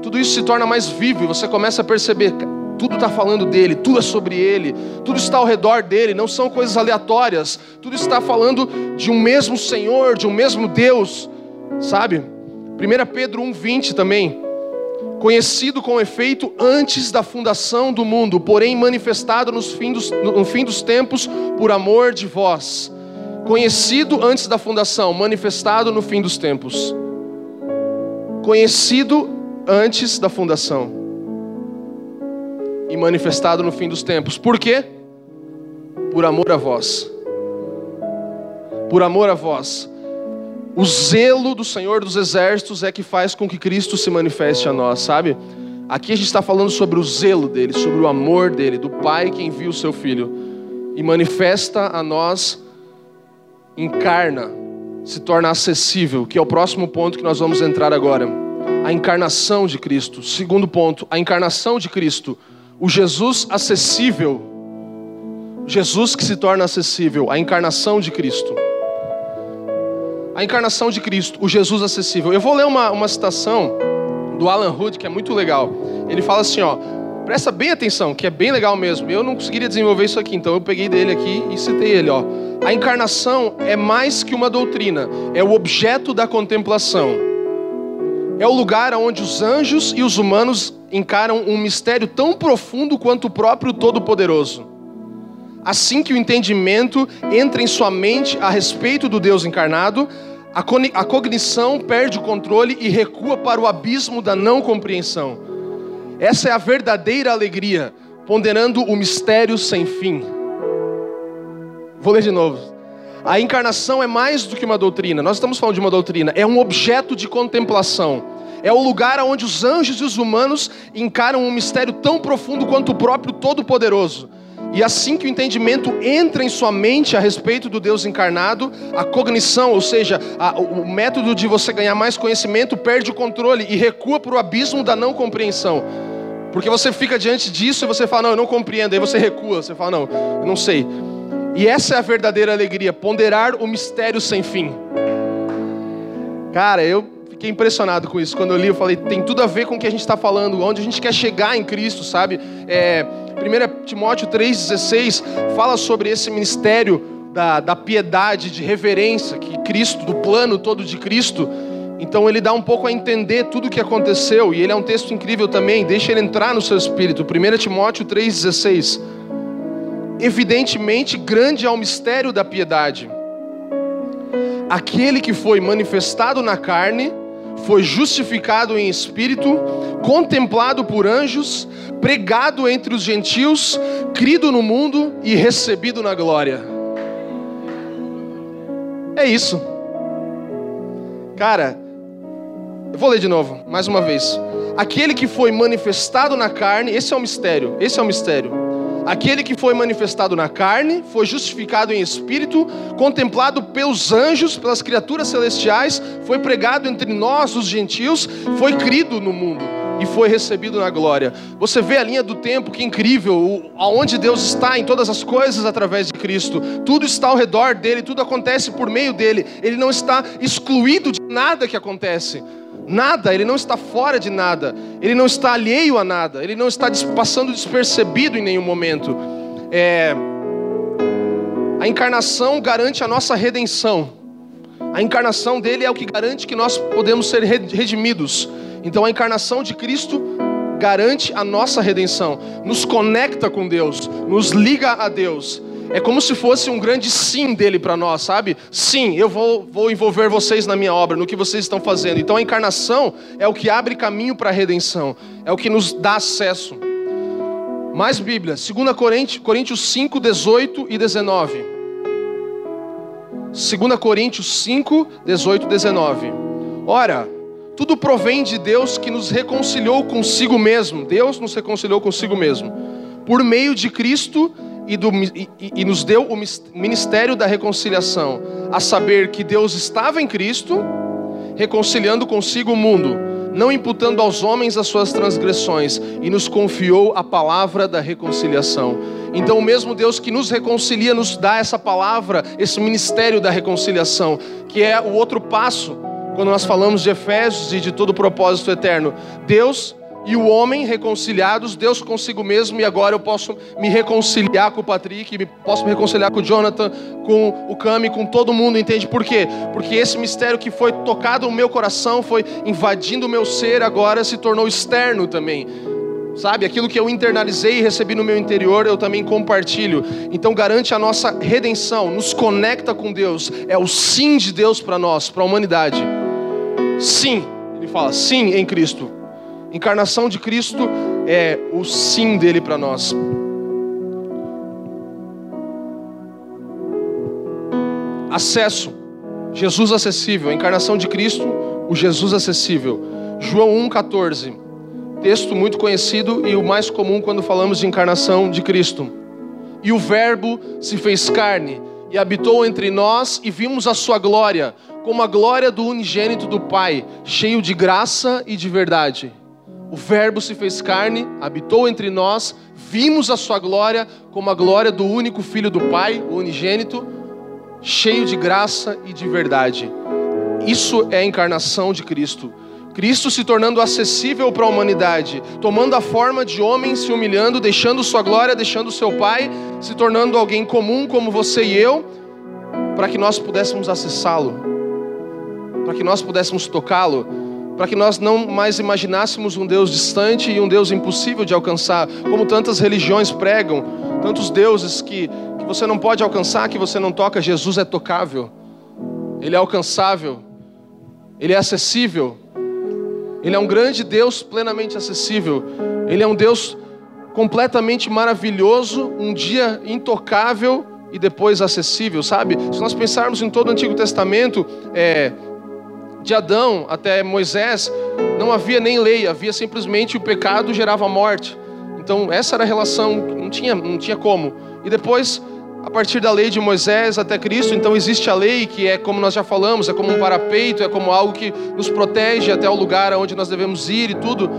Tudo isso se torna mais vivo e você começa a perceber, tudo está falando dele, tudo é sobre ele, tudo está ao redor dele, não são coisas aleatórias, tudo está falando de um mesmo Senhor, de um mesmo Deus, sabe? 1 Pedro 1,20 também conhecido com efeito antes da fundação do mundo, porém manifestado nos fim dos, no fim dos tempos por amor de vós. Conhecido antes da fundação, manifestado no fim dos tempos. Conhecido antes da fundação e manifestado no fim dos tempos. Por quê? Por amor a vós. Por amor a vós o zelo do Senhor dos Exércitos é que faz com que Cristo se manifeste a nós, sabe? Aqui a gente está falando sobre o zelo dele, sobre o amor dele, do Pai que envia o seu Filho e manifesta a nós, encarna, se torna acessível, que é o próximo ponto que nós vamos entrar agora. A encarnação de Cristo. Segundo ponto, a encarnação de Cristo. O Jesus acessível. Jesus que se torna acessível, a encarnação de Cristo a encarnação de Cristo, o Jesus acessível. Eu vou ler uma, uma citação do Alan Hood que é muito legal. Ele fala assim, ó, presta bem atenção, que é bem legal mesmo. Eu não conseguiria desenvolver isso aqui, então eu peguei dele aqui e citei ele, ó. A encarnação é mais que uma doutrina, é o objeto da contemplação. É o lugar onde os anjos e os humanos encaram um mistério tão profundo quanto o próprio Todo-Poderoso. Assim que o entendimento entra em sua mente a respeito do Deus encarnado, a cognição perde o controle e recua para o abismo da não compreensão. Essa é a verdadeira alegria, ponderando o mistério sem fim. Vou ler de novo. A encarnação é mais do que uma doutrina. Nós estamos falando de uma doutrina, é um objeto de contemplação. É o lugar onde os anjos e os humanos encaram um mistério tão profundo quanto o próprio Todo-Poderoso. E assim que o entendimento entra em sua mente a respeito do Deus encarnado, a cognição, ou seja, a, o método de você ganhar mais conhecimento, perde o controle e recua para o abismo da não compreensão. Porque você fica diante disso e você fala, não, eu não compreendo. Aí você recua, você fala, não, eu não sei. E essa é a verdadeira alegria, ponderar o mistério sem fim. Cara, eu fiquei impressionado com isso. Quando eu li, eu falei, tem tudo a ver com o que a gente está falando, onde a gente quer chegar em Cristo, sabe? É, 1 Timóteo 3,16 fala sobre esse ministério da, da piedade, de reverência, que Cristo, do plano todo de Cristo. Então ele dá um pouco a entender tudo o que aconteceu, e ele é um texto incrível também, deixa ele entrar no seu espírito. 1 Timóteo 3,16. Evidentemente, grande é o mistério da piedade. Aquele que foi manifestado na carne, foi justificado em espírito, contemplado por anjos, pregado entre os gentios, crido no mundo e recebido na glória. É isso. Cara, eu vou ler de novo, mais uma vez. Aquele que foi manifestado na carne, esse é o mistério, esse é o mistério Aquele que foi manifestado na carne, foi justificado em espírito, contemplado pelos anjos, pelas criaturas celestiais, foi pregado entre nós, os gentios, foi crido no mundo e foi recebido na glória. Você vê a linha do tempo, que incrível, aonde Deus está em todas as coisas através de Cristo. Tudo está ao redor dele, tudo acontece por meio dele. Ele não está excluído de nada que acontece. Nada, ele não está fora de nada, ele não está alheio a nada, ele não está passando despercebido em nenhum momento. É... A encarnação garante a nossa redenção. A encarnação dele é o que garante que nós podemos ser redimidos. Então a encarnação de Cristo garante a nossa redenção, nos conecta com Deus, nos liga a Deus. É como se fosse um grande sim dele para nós, sabe? Sim, eu vou, vou envolver vocês na minha obra, no que vocês estão fazendo. Então a encarnação é o que abre caminho para a redenção, é o que nos dá acesso. Mais Bíblia, 2 Coríntios, Coríntios 5, 18 e 19. 2 Coríntios 5, 18 e 19. Ora, tudo provém de Deus que nos reconciliou consigo mesmo. Deus nos reconciliou consigo mesmo. Por meio de Cristo e, do, e, e, nos deu o ministério da reconciliação, a saber que Deus estava em Cristo, reconciliando consigo o mundo, não imputando aos homens as suas transgressões, e nos confiou a palavra da reconciliação. Então, o mesmo Deus que nos reconcilia, nos dá essa palavra, esse ministério da reconciliação, que é o outro passo, quando nós falamos de Efésios e de todo o propósito eterno. Deus e o homem reconciliados, Deus consigo mesmo, e agora eu posso me reconciliar com o Patrick, posso me reconciliar com o Jonathan, com o Cami, com todo mundo, entende por quê? Porque esse mistério que foi tocado no meu coração, foi invadindo o meu ser, agora se tornou externo também. Sabe, aquilo que eu internalizei e recebi no meu interior, eu também compartilho. Então garante a nossa redenção, nos conecta com Deus. É o sim de Deus para nós, para a humanidade. Sim, ele fala, sim em Cristo. Encarnação de Cristo é o sim dele para nós. Acesso. Jesus acessível. Encarnação de Cristo, o Jesus acessível. João 1,14. Texto muito conhecido e o mais comum quando falamos de encarnação de Cristo. E o Verbo se fez carne e habitou entre nós e vimos a sua glória, como a glória do unigênito do Pai, cheio de graça e de verdade. O Verbo se fez carne, habitou entre nós, vimos a sua glória como a glória do único Filho do Pai, o unigênito, cheio de graça e de verdade. Isso é a encarnação de Cristo. Cristo se tornando acessível para a humanidade, tomando a forma de homem, se humilhando, deixando sua glória, deixando seu Pai, se tornando alguém comum como você e eu, para que nós pudéssemos acessá-lo, para que nós pudéssemos tocá-lo para que nós não mais imaginássemos um Deus distante e um Deus impossível de alcançar, como tantas religiões pregam, tantos deuses que, que você não pode alcançar, que você não toca. Jesus é tocável, Ele é alcançável, Ele é acessível, Ele é um grande Deus plenamente acessível, Ele é um Deus completamente maravilhoso, um dia intocável e depois acessível, sabe? Se nós pensarmos em todo o Antigo Testamento, é, de Adão até Moisés, não havia nem lei, havia simplesmente o pecado gerava morte. Então, essa era a relação, não tinha, não tinha como. E depois, a partir da lei de Moisés até Cristo, então existe a lei que é como nós já falamos, é como um parapeito, é como algo que nos protege até o lugar aonde nós devemos ir e tudo.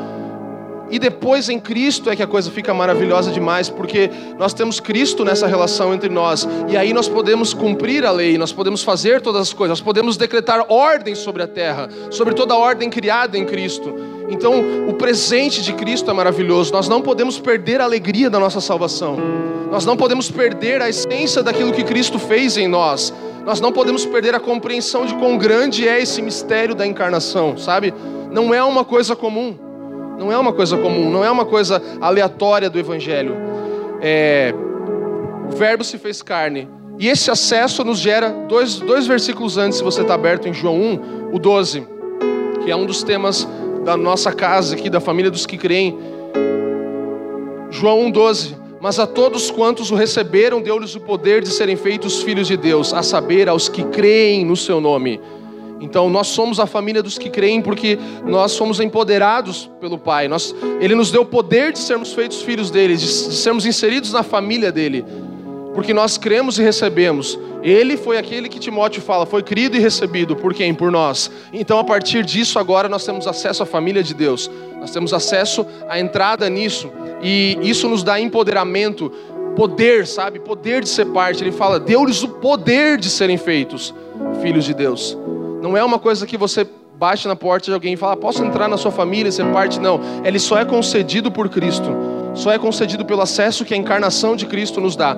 E depois em Cristo é que a coisa fica maravilhosa demais, porque nós temos Cristo nessa relação entre nós, e aí nós podemos cumprir a lei, nós podemos fazer todas as coisas, nós podemos decretar ordem sobre a terra, sobre toda a ordem criada em Cristo. Então, o presente de Cristo é maravilhoso, nós não podemos perder a alegria da nossa salvação, nós não podemos perder a essência daquilo que Cristo fez em nós, nós não podemos perder a compreensão de quão grande é esse mistério da encarnação, sabe? Não é uma coisa comum. Não é uma coisa comum, não é uma coisa aleatória do Evangelho. É, o Verbo se fez carne. E esse acesso nos gera dois, dois versículos antes, se você está aberto em João 1, o 12, que é um dos temas da nossa casa aqui, da família dos que creem. João 1, 12. Mas a todos quantos o receberam, deu-lhes o poder de serem feitos filhos de Deus, a saber, aos que creem no seu nome então nós somos a família dos que creem porque nós somos empoderados pelo Pai. Nós, ele nos deu o poder de sermos feitos filhos dele, de, de sermos inseridos na família dele, porque nós cremos e recebemos. Ele foi aquele que Timóteo fala, foi crido e recebido por quem? Por nós. Então a partir disso agora nós temos acesso à família de Deus. Nós temos acesso à entrada nisso e isso nos dá empoderamento, poder, sabe? Poder de ser parte. Ele fala, deu-lhes o poder de serem feitos filhos de Deus. Não é uma coisa que você bate na porta de alguém e fala, posso entrar na sua família e ser parte? Não. Ele só é concedido por Cristo. Só é concedido pelo acesso que a encarnação de Cristo nos dá.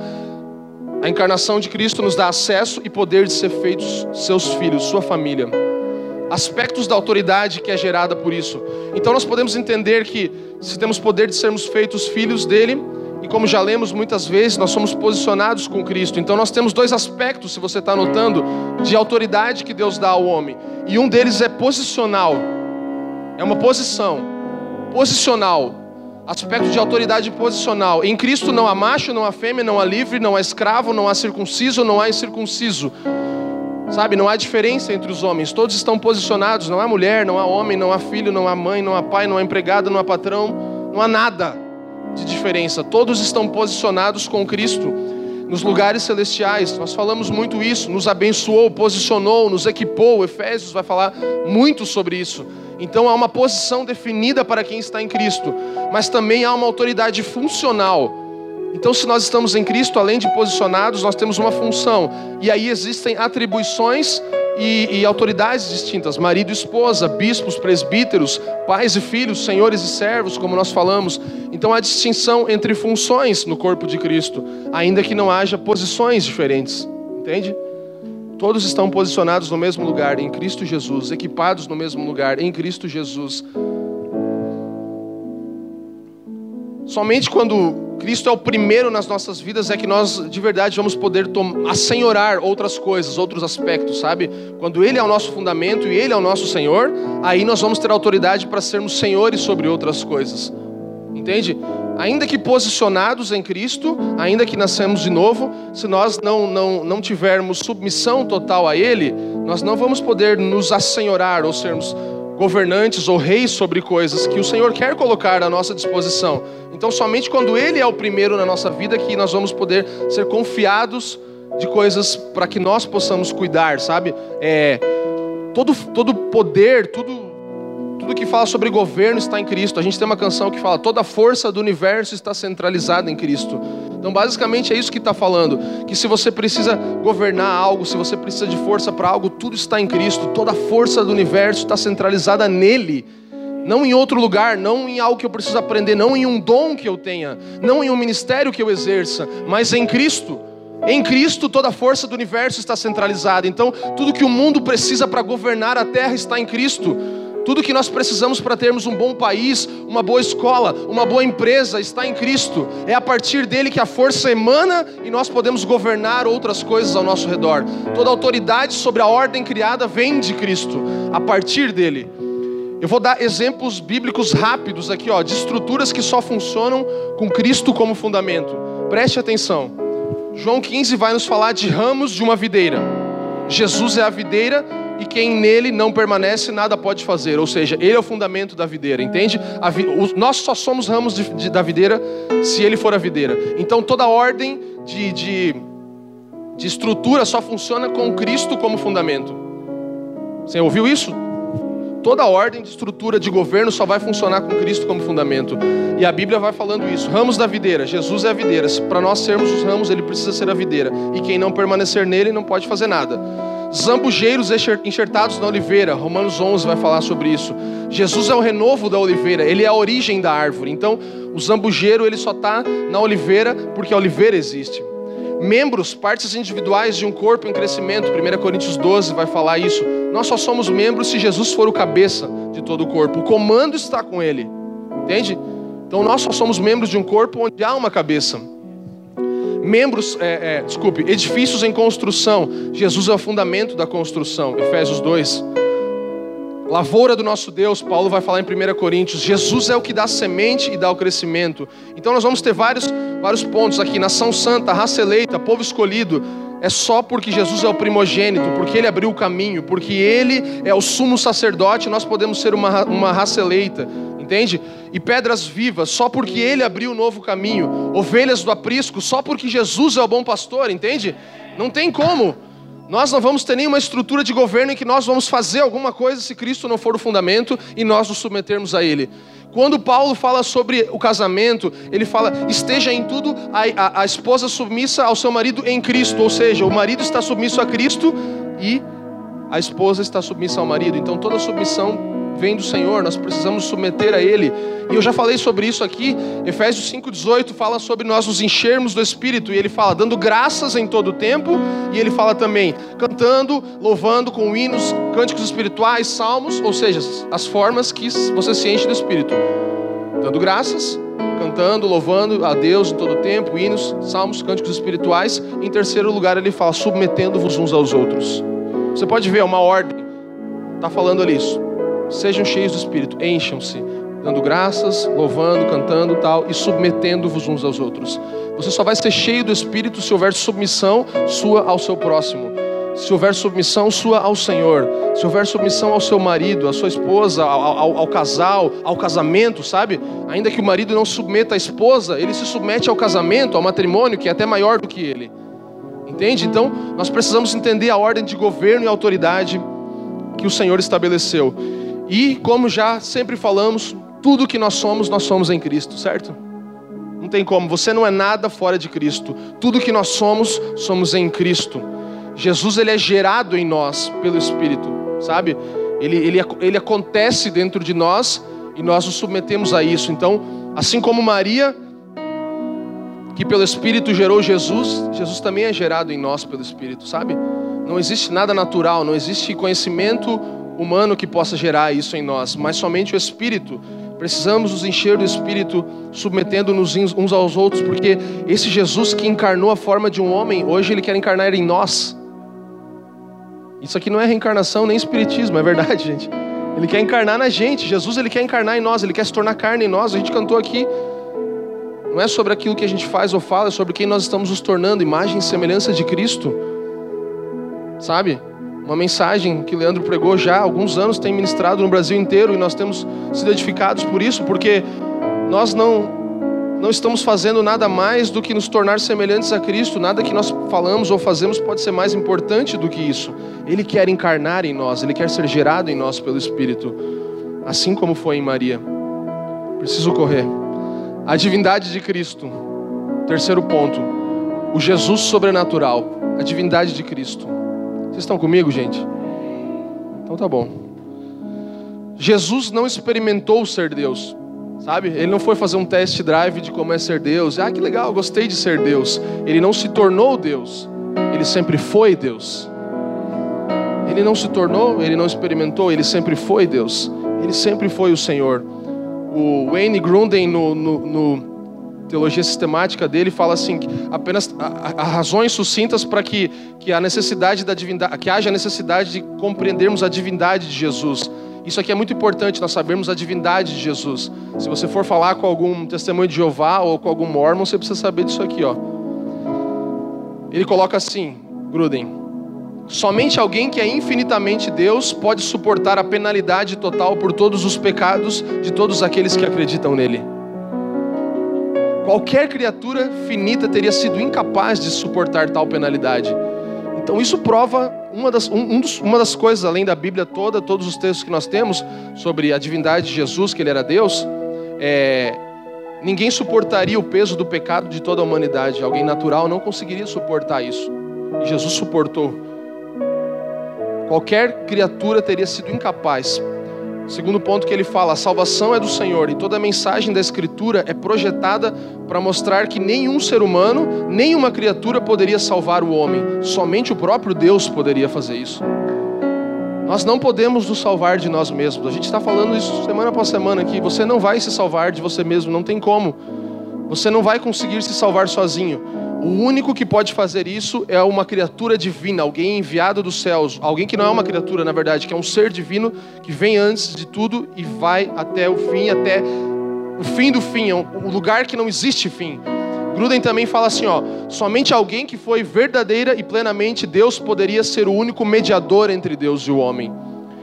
A encarnação de Cristo nos dá acesso e poder de ser feitos seus filhos, sua família. Aspectos da autoridade que é gerada por isso. Então nós podemos entender que se temos poder de sermos feitos filhos dele, e como já lemos muitas vezes, nós somos posicionados com Cristo. Então nós temos dois aspectos, se você está notando, de autoridade que Deus dá ao homem. E um deles é posicional. É uma posição. Posicional. Aspecto de autoridade posicional. Em Cristo não há macho, não há fêmea, não há livre, não há escravo, não há circunciso, não há incircunciso. Sabe, não há diferença entre os homens, todos estão posicionados, não há mulher, não há homem, não há filho, não há mãe, não há pai, não há empregado, não há patrão, não há nada de diferença. Todos estão posicionados com Cristo nos lugares celestiais. Nós falamos muito isso, nos abençoou, posicionou, nos equipou. Efésios vai falar muito sobre isso. Então há uma posição definida para quem está em Cristo, mas também há uma autoridade funcional. Então, se nós estamos em Cristo, além de posicionados, nós temos uma função. E aí existem atribuições e, e, autoridades distintas: marido e esposa, bispos, presbíteros, pais e filhos, senhores e servos, como nós falamos. Então há distinção entre funções no corpo de Cristo, ainda que não haja posições diferentes. Entende? Todos estão posicionados no mesmo lugar, em Cristo Jesus, equipados no mesmo lugar, em Cristo Jesus. Somente quando Cristo é o primeiro nas nossas vidas, é que nós de verdade vamos poder assenhorar outras coisas, outros aspectos, sabe? Quando Ele é o nosso fundamento e Ele é o nosso Senhor, aí nós vamos ter autoridade para sermos senhores sobre outras coisas, entende? Ainda que posicionados em Cristo, ainda que nascemos de novo, se nós não, não, não tivermos submissão total a Ele, nós não vamos poder nos assenhorar ou sermos governantes ou reis sobre coisas que o Senhor quer colocar à nossa disposição. Então, somente quando Ele é o primeiro na nossa vida que nós vamos poder ser confiados de coisas para que nós possamos cuidar, sabe? É, todo, todo poder, tudo, tudo que fala sobre governo está em Cristo. A gente tem uma canção que fala: toda a força do universo está centralizada em Cristo. Então, basicamente, é isso que está falando: que se você precisa governar algo, se você precisa de força para algo, tudo está em Cristo, toda a força do universo está centralizada nele. Não em outro lugar, não em algo que eu preciso aprender, não em um dom que eu tenha, não em um ministério que eu exerça, mas em Cristo. Em Cristo toda a força do universo está centralizada. Então, tudo que o mundo precisa para governar a terra está em Cristo. Tudo que nós precisamos para termos um bom país, uma boa escola, uma boa empresa está em Cristo. É a partir dele que a força emana e nós podemos governar outras coisas ao nosso redor. Toda autoridade sobre a ordem criada vem de Cristo, a partir dele. Eu vou dar exemplos bíblicos rápidos aqui, ó, de estruturas que só funcionam com Cristo como fundamento. Preste atenção. João 15 vai nos falar de ramos de uma videira. Jesus é a videira e quem nele não permanece, nada pode fazer. Ou seja, ele é o fundamento da videira, entende? Vi... Nós só somos ramos de, de, da videira se ele for a videira. Então toda ordem de, de, de estrutura só funciona com Cristo como fundamento. Você ouviu isso? Toda ordem de estrutura de governo só vai funcionar com Cristo como fundamento. E a Bíblia vai falando isso. Ramos da videira. Jesus é a videira. Para nós sermos os ramos, ele precisa ser a videira. E quem não permanecer nele não pode fazer nada. Zambujeiros enxertados na oliveira. Romanos 11 vai falar sobre isso. Jesus é o renovo da oliveira. Ele é a origem da árvore. Então, o zambujeiro ele só está na oliveira porque a oliveira existe membros, partes individuais de um corpo em crescimento. 1 Coríntios 12 vai falar isso. Nós só somos membros se Jesus for o cabeça de todo o corpo. O comando está com ele. Entende? Então nós só somos membros de um corpo onde há uma cabeça. Membros, é, é, desculpe, edifícios em construção. Jesus é o fundamento da construção. Efésios 2. Lavoura do nosso Deus, Paulo vai falar em 1 Coríntios. Jesus é o que dá semente e dá o crescimento. Então nós vamos ter vários, vários pontos aqui. Nação santa, raça eleita, povo escolhido. É só porque Jesus é o primogênito, porque ele abriu o caminho, porque ele é o sumo sacerdote, nós podemos ser uma, uma raça eleita. Entende? E pedras vivas, só porque ele abriu o um novo caminho. Ovelhas do aprisco, só porque Jesus é o bom pastor, entende? Não tem como. Nós não vamos ter nenhuma estrutura de governo em que nós vamos fazer alguma coisa se Cristo não for o fundamento e nós nos submetermos a Ele. Quando Paulo fala sobre o casamento, ele fala: esteja em tudo a, a, a, esposa submissa ao seu marido em Cristo, ou seja, o marido está submisso a Cristo e a esposa está submissa ao marido. Então toda submissão vem do Senhor, nós precisamos submeter a Ele. E eu já falei sobre isso aqui, Efésios 5,18 fala sobre nós nos enchermos do Espírito, e ele fala dando graças em todo o tempo, e ele fala também cantando, louvando com hinos, cânticos espirituais, salmos, ou seja, as formas que você se enche do Espírito. Dando graças, cantando, louvando a Deus em todo o tempo, hinos, salmos, cânticos espirituais. Em terceiro lugar, ele fala submetendo-vos uns aos outros. Você pode ver é uma ordem, está falando ali isso. Sejam cheios do Espírito, encham-se, dando graças, louvando, cantando tal e submetendo-vos uns aos outros. Você só vai ser cheio do Espírito se houver submissão sua ao seu próximo. Se houver submissão sua ao Senhor, se houver submissão ao seu marido, à sua esposa, ao, ao, ao casal, ao casamento, sabe? Ainda que o marido não submeta a esposa, ele se submete ao casamento, ao matrimônio, que é até maior do que ele. Entende? Então, nós precisamos entender a ordem de governo e autoridade que o Senhor estabeleceu. E, como já sempre falamos, tudo que nós somos, nós somos em Cristo, certo? Não tem como, você não é nada fora de Cristo. Tudo que nós somos, somos em Cristo. Jesus ele é gerado em nós pelo Espírito, sabe? Ele, ele, ele acontece dentro de nós e nós nos submetemos a isso. Então, assim como Maria, que pelo Espírito gerou Jesus, Jesus também é gerado em nós pelo Espírito, sabe? Não existe nada natural, não existe conhecimento humano que possa gerar isso em nós, mas somente o Espírito. Precisamos nos encher do Espírito, submetendo-nos uns aos outros, porque esse Jesus que encarnou a forma de um homem, hoje ele quer encarnar em nós. Isso aqui não é reencarnação nem espiritismo, é verdade, gente. Ele quer encarnar na gente. Jesus ele quer encarnar em nós, ele quer se tornar carne em nós. A gente cantou aqui. Não é sobre aquilo que a gente faz ou fala, é sobre quem nós estamos nos tornando, imagem e semelhança de Cristo. Sabe? Uma mensagem que Leandro pregou já há alguns anos, tem ministrado no Brasil inteiro e nós temos sido edificados por isso, porque nós não não estamos fazendo nada mais do que nos tornar semelhantes a Cristo, nada que nós falamos ou fazemos pode ser mais importante do que isso. Ele quer encarnar em nós, ele quer ser gerado em nós pelo Espírito, assim como foi em Maria. Preciso correr. A divindade de Cristo. Terceiro ponto. O Jesus sobrenatural, a divindade de Cristo. Vocês estão comigo, gente? Então tá bom. Jesus não experimentou ser Deus, sabe? Ele não foi fazer um test drive de como é ser Deus. Ah, que legal, gostei de ser Deus. Ele não se tornou Deus. Ele sempre foi Deus. Ele não se tornou, ele não experimentou, ele sempre foi Deus. Ele sempre foi o Senhor. O Wayne Grunden no, no, no teologia sistemática dele fala assim, apenas há razões sucintas para que, que a necessidade da divindade, que haja necessidade de compreendermos a divindade de Jesus. Isso aqui é muito importante, nós sabermos a divindade de Jesus. Se você for falar com algum testemunho de Jeová ou com algum mormon, você precisa saber disso aqui, ó. Ele coloca assim, Gruden: Somente alguém que é infinitamente Deus pode suportar a penalidade total por todos os pecados de todos aqueles que acreditam nele. Qualquer criatura finita teria sido incapaz de suportar tal penalidade. Então isso prova uma das, um, um dos, uma das coisas, além da Bíblia toda, todos os textos que nós temos sobre a divindade de Jesus, que ele era Deus, é, ninguém suportaria o peso do pecado de toda a humanidade. Alguém natural não conseguiria suportar isso. E Jesus suportou. Qualquer criatura teria sido incapaz. Segundo ponto que ele fala, a salvação é do Senhor e toda a mensagem da Escritura é projetada para mostrar que nenhum ser humano, nenhuma criatura poderia salvar o homem, somente o próprio Deus poderia fazer isso. Nós não podemos nos salvar de nós mesmos. A gente está falando isso semana após semana aqui. Você não vai se salvar de você mesmo, não tem como. Você não vai conseguir se salvar sozinho. O único que pode fazer isso é uma criatura divina, alguém enviado dos céus, alguém que não é uma criatura, na verdade, que é um ser divino que vem antes de tudo e vai até o fim, até o fim do fim, é um lugar que não existe fim. Gruden também fala assim, ó, somente alguém que foi verdadeira e plenamente Deus poderia ser o único mediador entre Deus e o homem.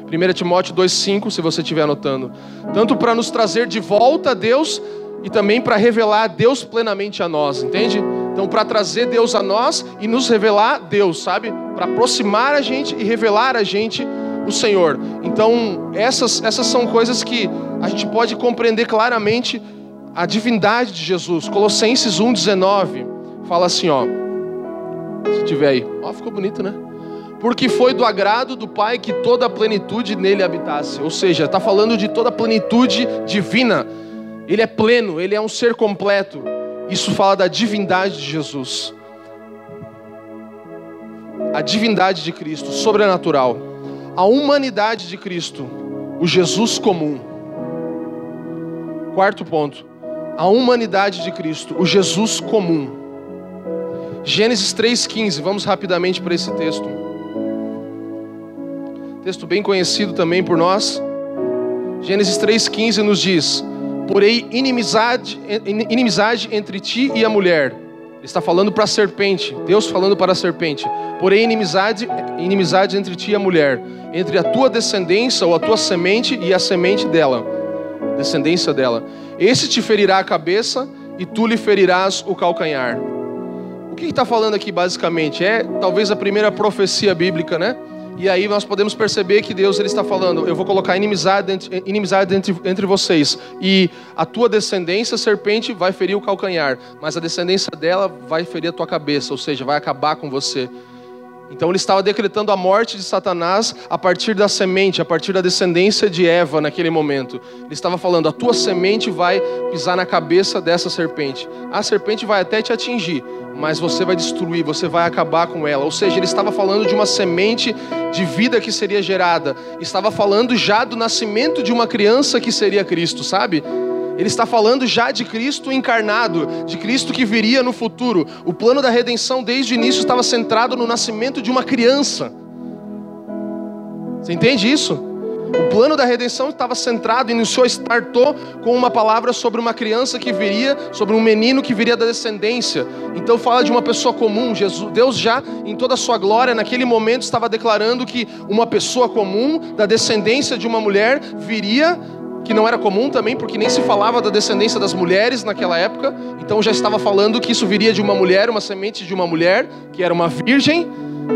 1 Timóteo 2,5, se você estiver anotando. Tanto para nos trazer de volta a Deus e também para revelar Deus plenamente a nós, entende? Então, para trazer Deus a nós e nos revelar Deus, sabe? Para aproximar a gente e revelar a gente o Senhor. Então, essas, essas são coisas que a gente pode compreender claramente a divindade de Jesus. Colossenses 1,19 fala assim, ó. Se tiver aí. Ó, ficou bonito, né? Porque foi do agrado do Pai que toda a plenitude nele habitasse. Ou seja, está falando de toda a plenitude divina. Ele é pleno, ele é um ser completo. Isso fala da divindade de Jesus. A divindade de Cristo, sobrenatural. A humanidade de Cristo, o Jesus comum. Quarto ponto. A humanidade de Cristo, o Jesus comum. Gênesis 3,15. Vamos rapidamente para esse texto. Texto bem conhecido também por nós. Gênesis 3,15 nos diz: porém inimizade, inimizade entre ti e a mulher. Ele está falando para a serpente, Deus falando para a serpente. Porém inimizade, inimizade entre ti e a mulher, entre a tua descendência ou a tua semente e a semente dela, descendência dela. Esse te ferirá a cabeça e tu lhe ferirás o calcanhar. O que está falando aqui basicamente? É talvez a primeira profecia bíblica, né? E aí nós podemos perceber que Deus ele está falando: eu vou colocar inimizade, entre, inimizade entre, entre vocês, e a tua descendência, serpente, vai ferir o calcanhar, mas a descendência dela vai ferir a tua cabeça, ou seja, vai acabar com você. Então ele estava decretando a morte de Satanás a partir da semente, a partir da descendência de Eva naquele momento. Ele estava falando: a tua semente vai pisar na cabeça dessa serpente. A serpente vai até te atingir, mas você vai destruir, você vai acabar com ela. Ou seja, ele estava falando de uma semente de vida que seria gerada. Estava falando já do nascimento de uma criança que seria Cristo, sabe? Ele está falando já de Cristo encarnado, de Cristo que viria no futuro. O plano da redenção desde o início estava centrado no nascimento de uma criança. Você entende isso? O plano da redenção estava centrado, iniciou, startou com uma palavra sobre uma criança que viria, sobre um menino que viria da descendência. Então fala de uma pessoa comum. Jesus, Deus já, em toda a sua glória, naquele momento estava declarando que uma pessoa comum, da descendência de uma mulher, viria que não era comum também, porque nem se falava da descendência das mulheres naquela época. Então já estava falando que isso viria de uma mulher, uma semente de uma mulher, que era uma virgem.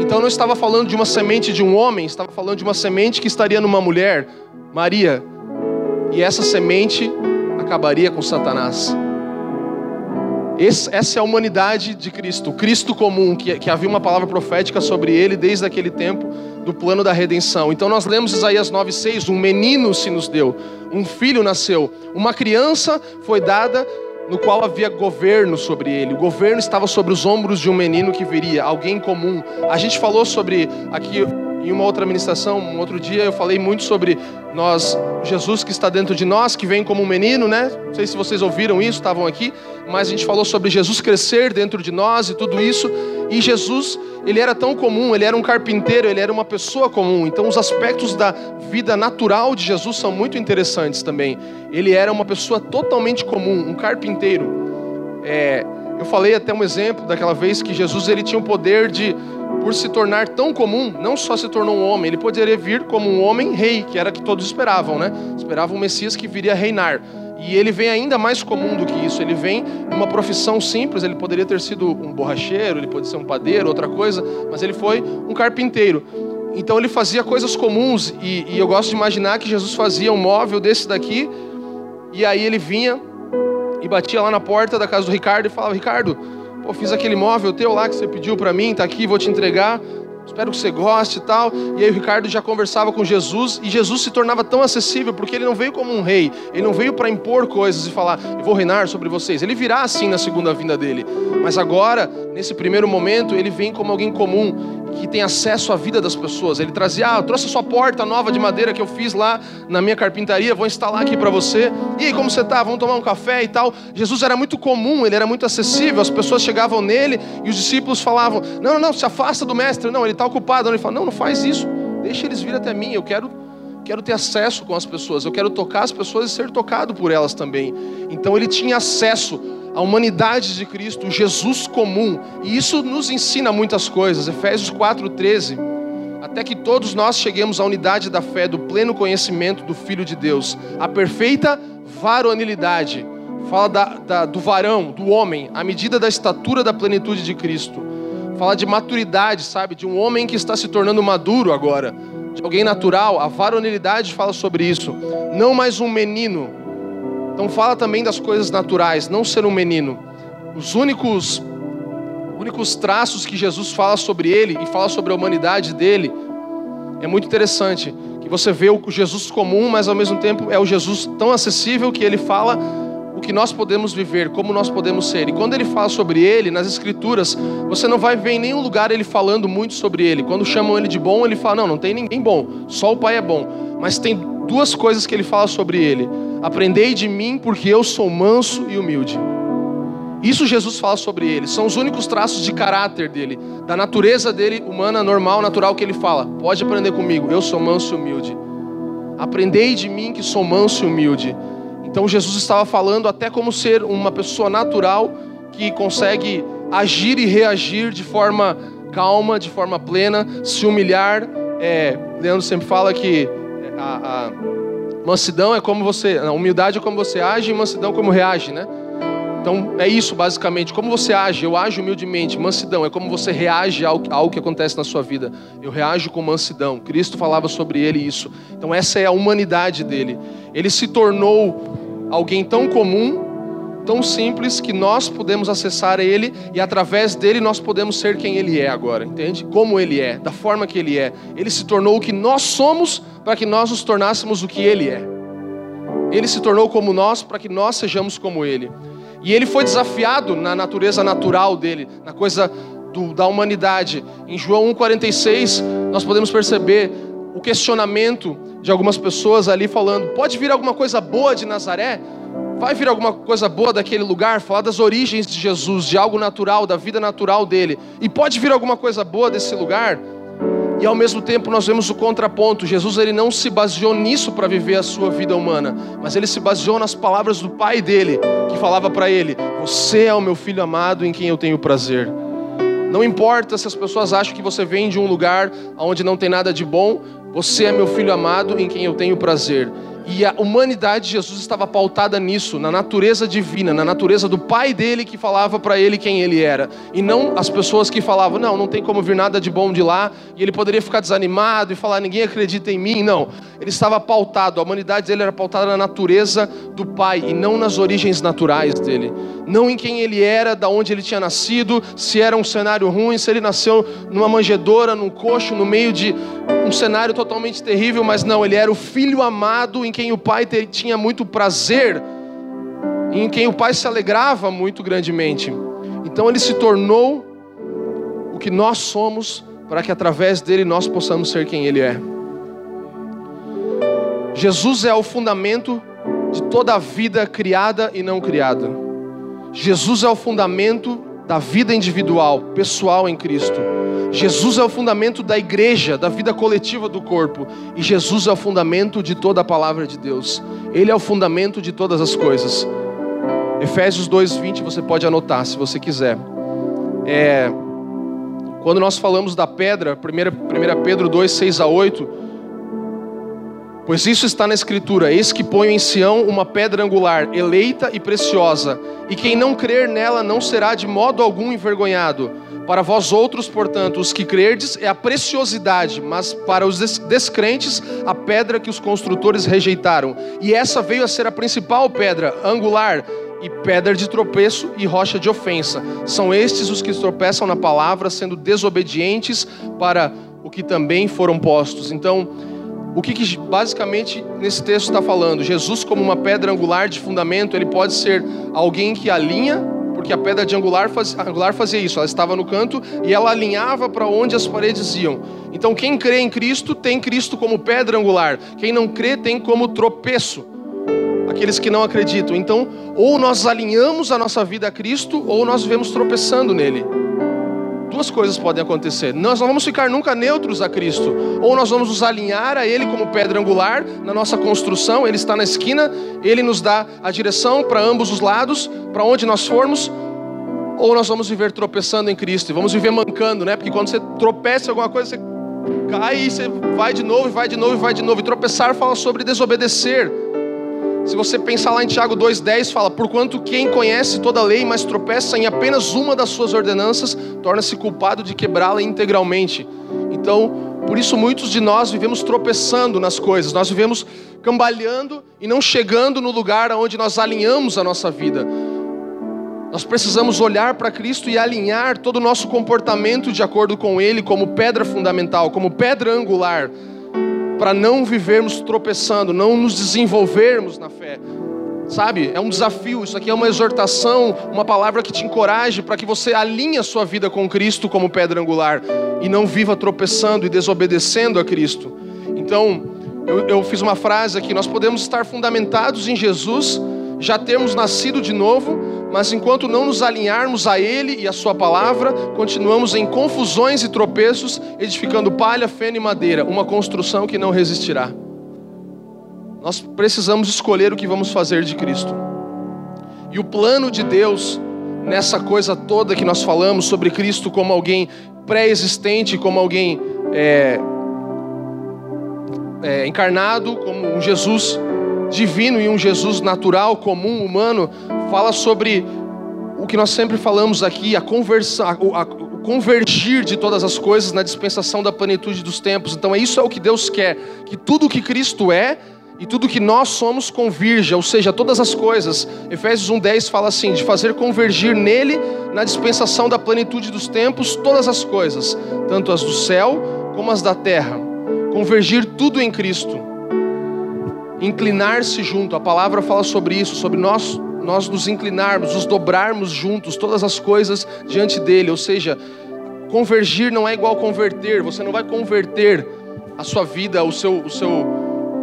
Então não estava falando de uma semente de um homem, estava falando de uma semente que estaria numa mulher, Maria. E essa semente acabaria com Satanás. Essa é a humanidade de Cristo, Cristo comum, que, que havia uma palavra profética sobre ele desde aquele tempo do plano da redenção. Então nós lemos Isaías 9,6: Um menino se nos deu, um filho nasceu, uma criança foi dada, no qual havia governo sobre ele. O governo estava sobre os ombros de um menino que viria, alguém comum. A gente falou sobre aqui em uma outra ministração, um outro dia, eu falei muito sobre nós, Jesus que está dentro de nós, que vem como um menino, né? Não sei se vocês ouviram isso, estavam aqui, mas a gente falou sobre Jesus crescer dentro de nós e tudo isso. E Jesus, ele era tão comum, ele era um carpinteiro, ele era uma pessoa comum. Então, os aspectos da vida natural de Jesus são muito interessantes também. Ele era uma pessoa totalmente comum, um carpinteiro. É, eu falei até um exemplo daquela vez que Jesus ele tinha o poder de por se tornar tão comum, não só se tornou um homem, ele poderia vir como um homem rei, que era que todos esperavam, né? Esperavam um Messias que viria reinar. E ele vem ainda mais comum do que isso. Ele vem numa profissão simples. Ele poderia ter sido um borracheiro, ele pode ser um padeiro, outra coisa, mas ele foi um carpinteiro. Então ele fazia coisas comuns e, e eu gosto de imaginar que Jesus fazia um móvel desse daqui e aí ele vinha e batia lá na porta da casa do Ricardo e falava: Ricardo, pô, fiz aquele móvel teu lá que você pediu para mim, tá aqui, vou te entregar espero que você goste e tal. E aí o Ricardo já conversava com Jesus e Jesus se tornava tão acessível porque ele não veio como um rei, ele não veio para impor coisas e falar, eu vou reinar sobre vocês. Ele virá assim na segunda vinda dele, mas agora, nesse primeiro momento, ele vem como alguém comum que tem acesso à vida das pessoas. Ele trazia, ah, eu trouxe a sua porta nova de madeira que eu fiz lá na minha carpintaria, vou instalar aqui para você. E aí, como você tá? Vamos tomar um café e tal. Jesus era muito comum, ele era muito acessível. As pessoas chegavam nele e os discípulos falavam: "Não, não, não, se afasta do mestre. Não, ele está ocupado. Ele fala: "Não, não faz isso. Deixa eles vir até mim. Eu quero quero ter acesso com as pessoas. Eu quero tocar as pessoas e ser tocado por elas também." Então ele tinha acesso a humanidade de Cristo, Jesus comum. E isso nos ensina muitas coisas. Efésios 4:13, até que todos nós cheguemos à unidade da fé, do pleno conhecimento do Filho de Deus, a perfeita varonilidade. Fala da, da, do varão, do homem, à medida da estatura da plenitude de Cristo. Fala de maturidade, sabe? De um homem que está se tornando maduro agora. De alguém natural. A varonilidade fala sobre isso. Não mais um menino, então fala também das coisas naturais, não ser um menino. Os únicos únicos traços que Jesus fala sobre ele e fala sobre a humanidade dele é muito interessante, que você vê o Jesus comum, mas ao mesmo tempo é o Jesus tão acessível que ele fala o que nós podemos viver, como nós podemos ser. E quando ele fala sobre ele, nas escrituras, você não vai ver em nenhum lugar ele falando muito sobre ele. Quando chamam ele de bom, ele fala: "Não, não tem ninguém bom, só o Pai é bom". Mas tem duas coisas que ele fala sobre ele. Aprendei de mim, porque eu sou manso e humilde. Isso Jesus fala sobre ele. São os únicos traços de caráter dele, da natureza dele, humana, normal, natural, que ele fala. Pode aprender comigo, eu sou manso e humilde. Aprendei de mim que sou manso e humilde. Então Jesus estava falando até como ser uma pessoa natural que consegue agir e reagir de forma calma, de forma plena, se humilhar. É, Leandro sempre fala que a, a Mansidão é como você, a humildade é como você age, e mansidão como reage, né? Então é isso basicamente. Como você age? Eu ajo humildemente. Mansidão é como você reage ao, ao que acontece na sua vida. Eu reajo com mansidão. Cristo falava sobre ele isso. Então essa é a humanidade dele. Ele se tornou alguém tão comum, tão simples que nós podemos acessar ele e através dele nós podemos ser quem ele é agora, entende? Como ele é, da forma que ele é. Ele se tornou o que nós somos para que nós nos tornássemos o que Ele é. Ele se tornou como nós para que nós sejamos como Ele. E ele foi desafiado na natureza natural dele, na coisa do, da humanidade. Em João 1,46, nós podemos perceber o questionamento de algumas pessoas ali falando: pode vir alguma coisa boa de Nazaré? Vai vir alguma coisa boa daquele lugar? Falar das origens de Jesus, de algo natural, da vida natural dele. E pode vir alguma coisa boa desse lugar? E ao mesmo tempo nós vemos o contraponto. Jesus ele não se baseou nisso para viver a sua vida humana, mas ele se baseou nas palavras do pai dele, que falava para ele: "Você é o meu filho amado em quem eu tenho prazer". Não importa se as pessoas acham que você vem de um lugar onde não tem nada de bom, você é meu filho amado em quem eu tenho prazer. E a humanidade de Jesus estava pautada nisso, na natureza divina, na natureza do pai dele que falava para ele quem ele era. E não as pessoas que falavam, não, não tem como vir nada de bom de lá, e ele poderia ficar desanimado e falar, ninguém acredita em mim. Não, ele estava pautado, a humanidade dele era pautada na natureza do pai e não nas origens naturais dele. Não em quem ele era, da onde ele tinha nascido, se era um cenário ruim, se ele nasceu numa manjedoura, num coxo, no meio de um cenário totalmente terrível, mas não, ele era o filho amado em quem o pai tinha muito prazer, em quem o pai se alegrava muito grandemente. Então ele se tornou o que nós somos, para que através dele nós possamos ser quem ele é. Jesus é o fundamento de toda a vida criada e não criada. Jesus é o fundamento da vida individual, pessoal em Cristo. Jesus é o fundamento da igreja, da vida coletiva do corpo. E Jesus é o fundamento de toda a palavra de Deus. Ele é o fundamento de todas as coisas. Efésios 2:20 você pode anotar se você quiser. É Quando nós falamos da pedra, 1 Pedro 2, 6 a 8, pois isso está na Escritura: Eis que ponho em Sião uma pedra angular, eleita e preciosa, e quem não crer nela não será de modo algum envergonhado. Para vós outros, portanto, os que crerdes, é a preciosidade, mas para os descrentes, a pedra que os construtores rejeitaram. E essa veio a ser a principal pedra, angular, e pedra de tropeço e rocha de ofensa. São estes os que tropeçam na palavra, sendo desobedientes para o que também foram postos. Então, o que, que basicamente nesse texto está falando? Jesus, como uma pedra angular de fundamento, ele pode ser alguém que alinha porque a pedra de angular, faz, angular fazia isso, ela estava no canto e ela alinhava para onde as paredes iam. Então, quem crê em Cristo tem Cristo como pedra angular, quem não crê tem como tropeço. Aqueles que não acreditam. Então, ou nós alinhamos a nossa vida a Cristo, ou nós vivemos tropeçando nele duas coisas podem acontecer. Nós não vamos ficar nunca neutros a Cristo, ou nós vamos nos alinhar a Ele como pedra angular na nossa construção, Ele está na esquina, Ele nos dá a direção para ambos os lados, para onde nós formos, ou nós vamos viver tropeçando em Cristo, e vamos viver mancando, né? Porque quando você tropeça em alguma coisa, você cai e você vai de novo, vai de novo, vai de novo. E tropeçar fala sobre desobedecer. Se você pensar lá em Tiago 2,10, fala: Porquanto quem conhece toda a lei, mas tropeça em apenas uma das suas ordenanças, torna-se culpado de quebrá-la integralmente. Então, por isso muitos de nós vivemos tropeçando nas coisas, nós vivemos cambaleando e não chegando no lugar onde nós alinhamos a nossa vida. Nós precisamos olhar para Cristo e alinhar todo o nosso comportamento de acordo com Ele, como pedra fundamental, como pedra angular para não vivermos tropeçando, não nos desenvolvermos na fé. Sabe? É um desafio, isso aqui é uma exortação, uma palavra que te encoraje para que você alinhe a sua vida com Cristo como pedra angular e não viva tropeçando e desobedecendo a Cristo. Então, eu, eu fiz uma frase aqui: nós podemos estar fundamentados em Jesus, já termos nascido de novo, mas enquanto não nos alinharmos a Ele e a Sua palavra, continuamos em confusões e tropeços, edificando palha, feno e madeira, uma construção que não resistirá. Nós precisamos escolher o que vamos fazer de Cristo. E o plano de Deus, nessa coisa toda que nós falamos sobre Cristo como alguém pré-existente, como alguém é, é, encarnado, como um Jesus divino e um Jesus natural, comum, humano, fala sobre o que nós sempre falamos aqui, a a, a, o convergir de todas as coisas na dispensação da plenitude dos tempos. Então, é isso é o que Deus quer, que tudo o que Cristo é e tudo que nós somos convirja, ou seja, todas as coisas. Efésios 1:10 fala assim, de fazer convergir nele na dispensação da plenitude dos tempos todas as coisas, tanto as do céu como as da terra. Convergir tudo em Cristo inclinar-se junto. A palavra fala sobre isso, sobre nós nós nos inclinarmos, nos dobrarmos juntos, todas as coisas diante dele. Ou seja, convergir não é igual converter. Você não vai converter a sua vida, o seu, o seu,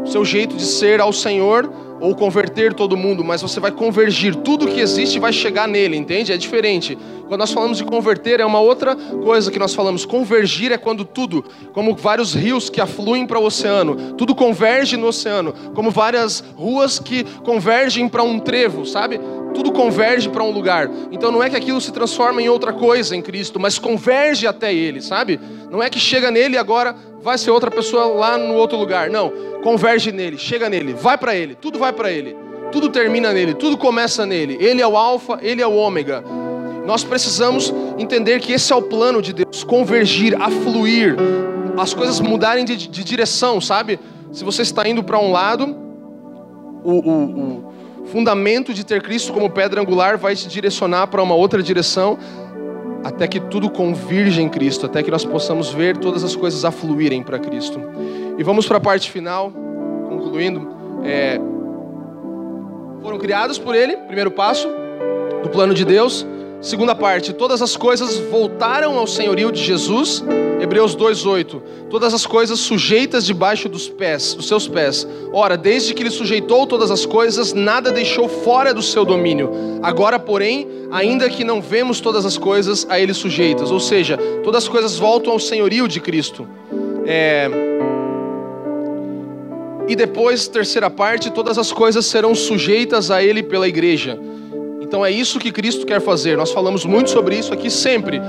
o seu jeito de ser ao Senhor ou converter todo mundo, mas você vai convergir. Tudo que existe vai chegar nele, entende? É diferente. Quando nós falamos de converter, é uma outra coisa que nós falamos. Convergir é quando tudo, como vários rios que afluem para o oceano, tudo converge no oceano, como várias ruas que convergem para um trevo, sabe? Tudo converge para um lugar. Então não é que aquilo se transforma em outra coisa em Cristo, mas converge até Ele, sabe? Não é que chega nele e agora vai ser outra pessoa lá no outro lugar. Não, converge nele, chega nele, vai para Ele, tudo vai para Ele. Tudo termina nele, tudo começa nele. Ele é o alfa, ele é o ômega. Nós precisamos entender que esse é o plano de Deus, convergir, afluir, as coisas mudarem de, de direção, sabe? Se você está indo para um lado, o, o, o fundamento de ter Cristo como pedra angular vai te direcionar para uma outra direção, até que tudo convirja em Cristo, até que nós possamos ver todas as coisas afluírem para Cristo. E vamos para a parte final, concluindo. É, foram criados por Ele, primeiro passo do plano de Deus. Segunda parte, todas as coisas voltaram ao senhorio de Jesus. Hebreus 2:8. Todas as coisas sujeitas debaixo dos pés, dos seus pés. Ora, desde que ele sujeitou todas as coisas, nada deixou fora do seu domínio. Agora, porém, ainda que não vemos todas as coisas a ele sujeitas, ou seja, todas as coisas voltam ao senhorio de Cristo. É... E depois, terceira parte, todas as coisas serão sujeitas a ele pela igreja. Então é isso que Cristo quer fazer. Nós falamos muito sobre isso aqui sempre.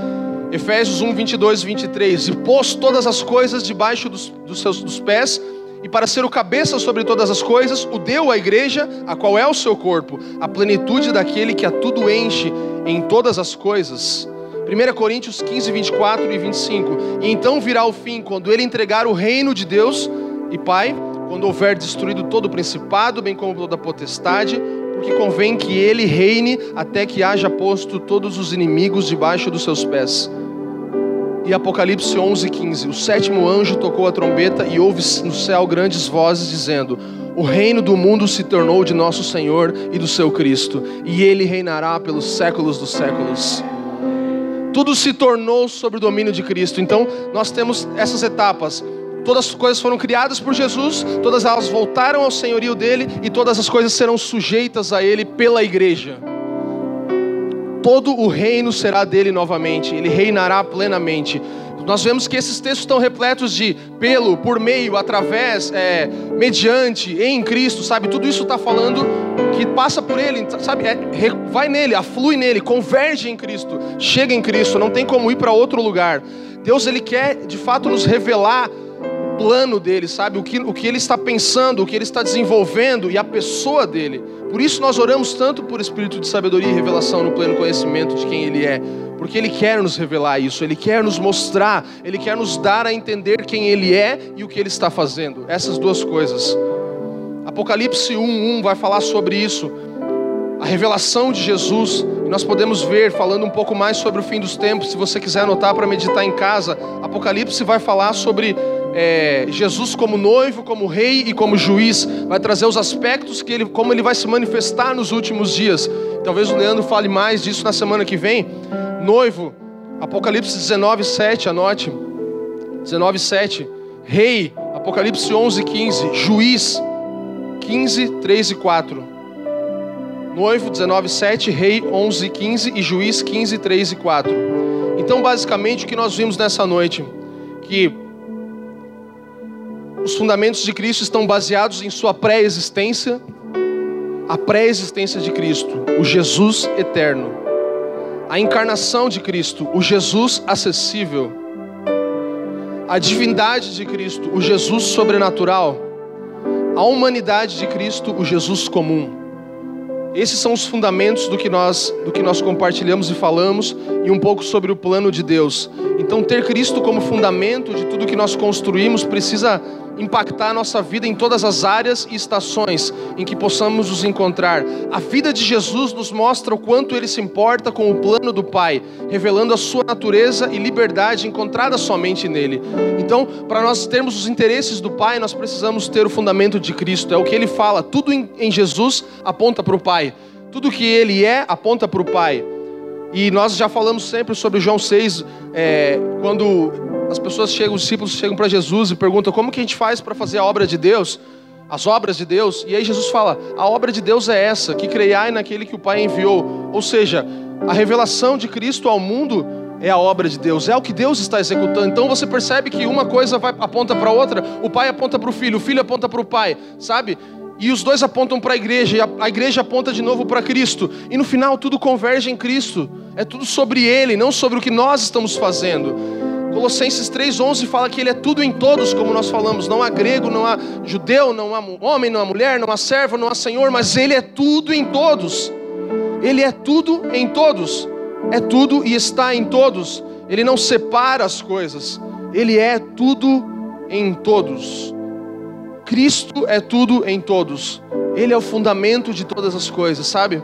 Efésios 1, 22 e 23. E pôs todas as coisas debaixo dos, dos seus dos pés, e para ser o cabeça sobre todas as coisas, o deu à igreja, a qual é o seu corpo, a plenitude daquele que a tudo enche em todas as coisas. 1 Coríntios 15, 24 e 25. E então virá o fim, quando ele entregar o reino de Deus e Pai, quando houver destruído todo o principado, bem como toda a potestade, porque convém que ele reine até que haja posto todos os inimigos debaixo dos seus pés. E Apocalipse 11, 15. O sétimo anjo tocou a trombeta e houve no céu grandes vozes dizendo: O reino do mundo se tornou de nosso Senhor e do seu Cristo, e ele reinará pelos séculos dos séculos. Tudo se tornou sob o domínio de Cristo. Então, nós temos essas etapas. Todas as coisas foram criadas por Jesus, todas elas voltaram ao senhorio dele e todas as coisas serão sujeitas a ele pela igreja. Todo o reino será dele novamente, ele reinará plenamente. Nós vemos que esses textos estão repletos de pelo, por meio, através, é, mediante, em Cristo, sabe? Tudo isso está falando que passa por Ele, sabe? É, vai nele, aflui nele, converge em Cristo, chega em Cristo, não tem como ir para outro lugar. Deus, Ele quer de fato nos revelar plano dele, sabe? O que, o que ele está pensando, o que ele está desenvolvendo e a pessoa dele. Por isso nós oramos tanto por espírito de sabedoria e revelação no pleno conhecimento de quem ele é. Porque ele quer nos revelar isso, ele quer nos mostrar, ele quer nos dar a entender quem ele é e o que ele está fazendo. Essas duas coisas. Apocalipse 1:1 vai falar sobre isso. A revelação de Jesus, nós podemos ver falando um pouco mais sobre o fim dos tempos, se você quiser anotar para meditar em casa, Apocalipse vai falar sobre é, Jesus como noivo, como rei e como juiz, vai trazer os aspectos que ele, como ele vai se manifestar nos últimos dias. Talvez o Leandro fale mais disso na semana que vem. Noivo, Apocalipse 19, 7, anote. 19, 7. Rei, Apocalipse 11, 15. Juiz, 15, 3 e 4. Noivo, 19, 7. Rei, 11, 15. E juiz, 15, 3 e 4. Então, basicamente, o que nós vimos nessa noite? Que os fundamentos de Cristo estão baseados em sua pré-existência, a pré-existência de Cristo, o Jesus eterno, a encarnação de Cristo, o Jesus acessível, a divindade de Cristo, o Jesus sobrenatural, a humanidade de Cristo, o Jesus comum. Esses são os fundamentos do que nós do que nós compartilhamos e falamos e um pouco sobre o plano de Deus. Então ter Cristo como fundamento de tudo que nós construímos precisa impactar a nossa vida em todas as áreas e estações em que possamos nos encontrar. A vida de Jesus nos mostra o quanto ele se importa com o plano do Pai, revelando a sua natureza e liberdade encontrada somente nele. Então, para nós termos os interesses do Pai, nós precisamos ter o fundamento de Cristo. É o que ele fala, tudo em Jesus aponta para o Pai. Tudo que ele é aponta para o Pai. E nós já falamos sempre sobre João 6, é, quando as pessoas chegam, os discípulos chegam para Jesus e perguntam como que a gente faz para fazer a obra de Deus, as obras de Deus. E aí Jesus fala: a obra de Deus é essa, que creiai naquele que o Pai enviou. Ou seja, a revelação de Cristo ao mundo é a obra de Deus, é o que Deus está executando. Então você percebe que uma coisa vai, aponta para outra, o pai aponta para o filho, o filho aponta para o pai, sabe? E os dois apontam para a igreja, e a, a igreja aponta de novo para Cristo. E no final tudo converge em Cristo. É tudo sobre Ele, não sobre o que nós estamos fazendo. Colossenses 3,11 fala que Ele é tudo em todos, como nós falamos. Não há grego, não há judeu, não há homem, não há mulher, não há servo, não há senhor, mas Ele é tudo em todos. Ele é tudo em todos. É tudo e está em todos. Ele não separa as coisas. Ele é tudo em todos. Cristo é tudo em todos. Ele é o fundamento de todas as coisas, sabe?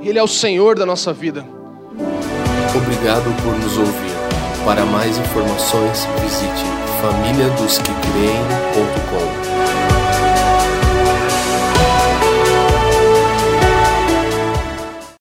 Ele é o Senhor da nossa vida. Obrigado por nos ouvir. Para mais informações, visite famíliadosquecreem.com.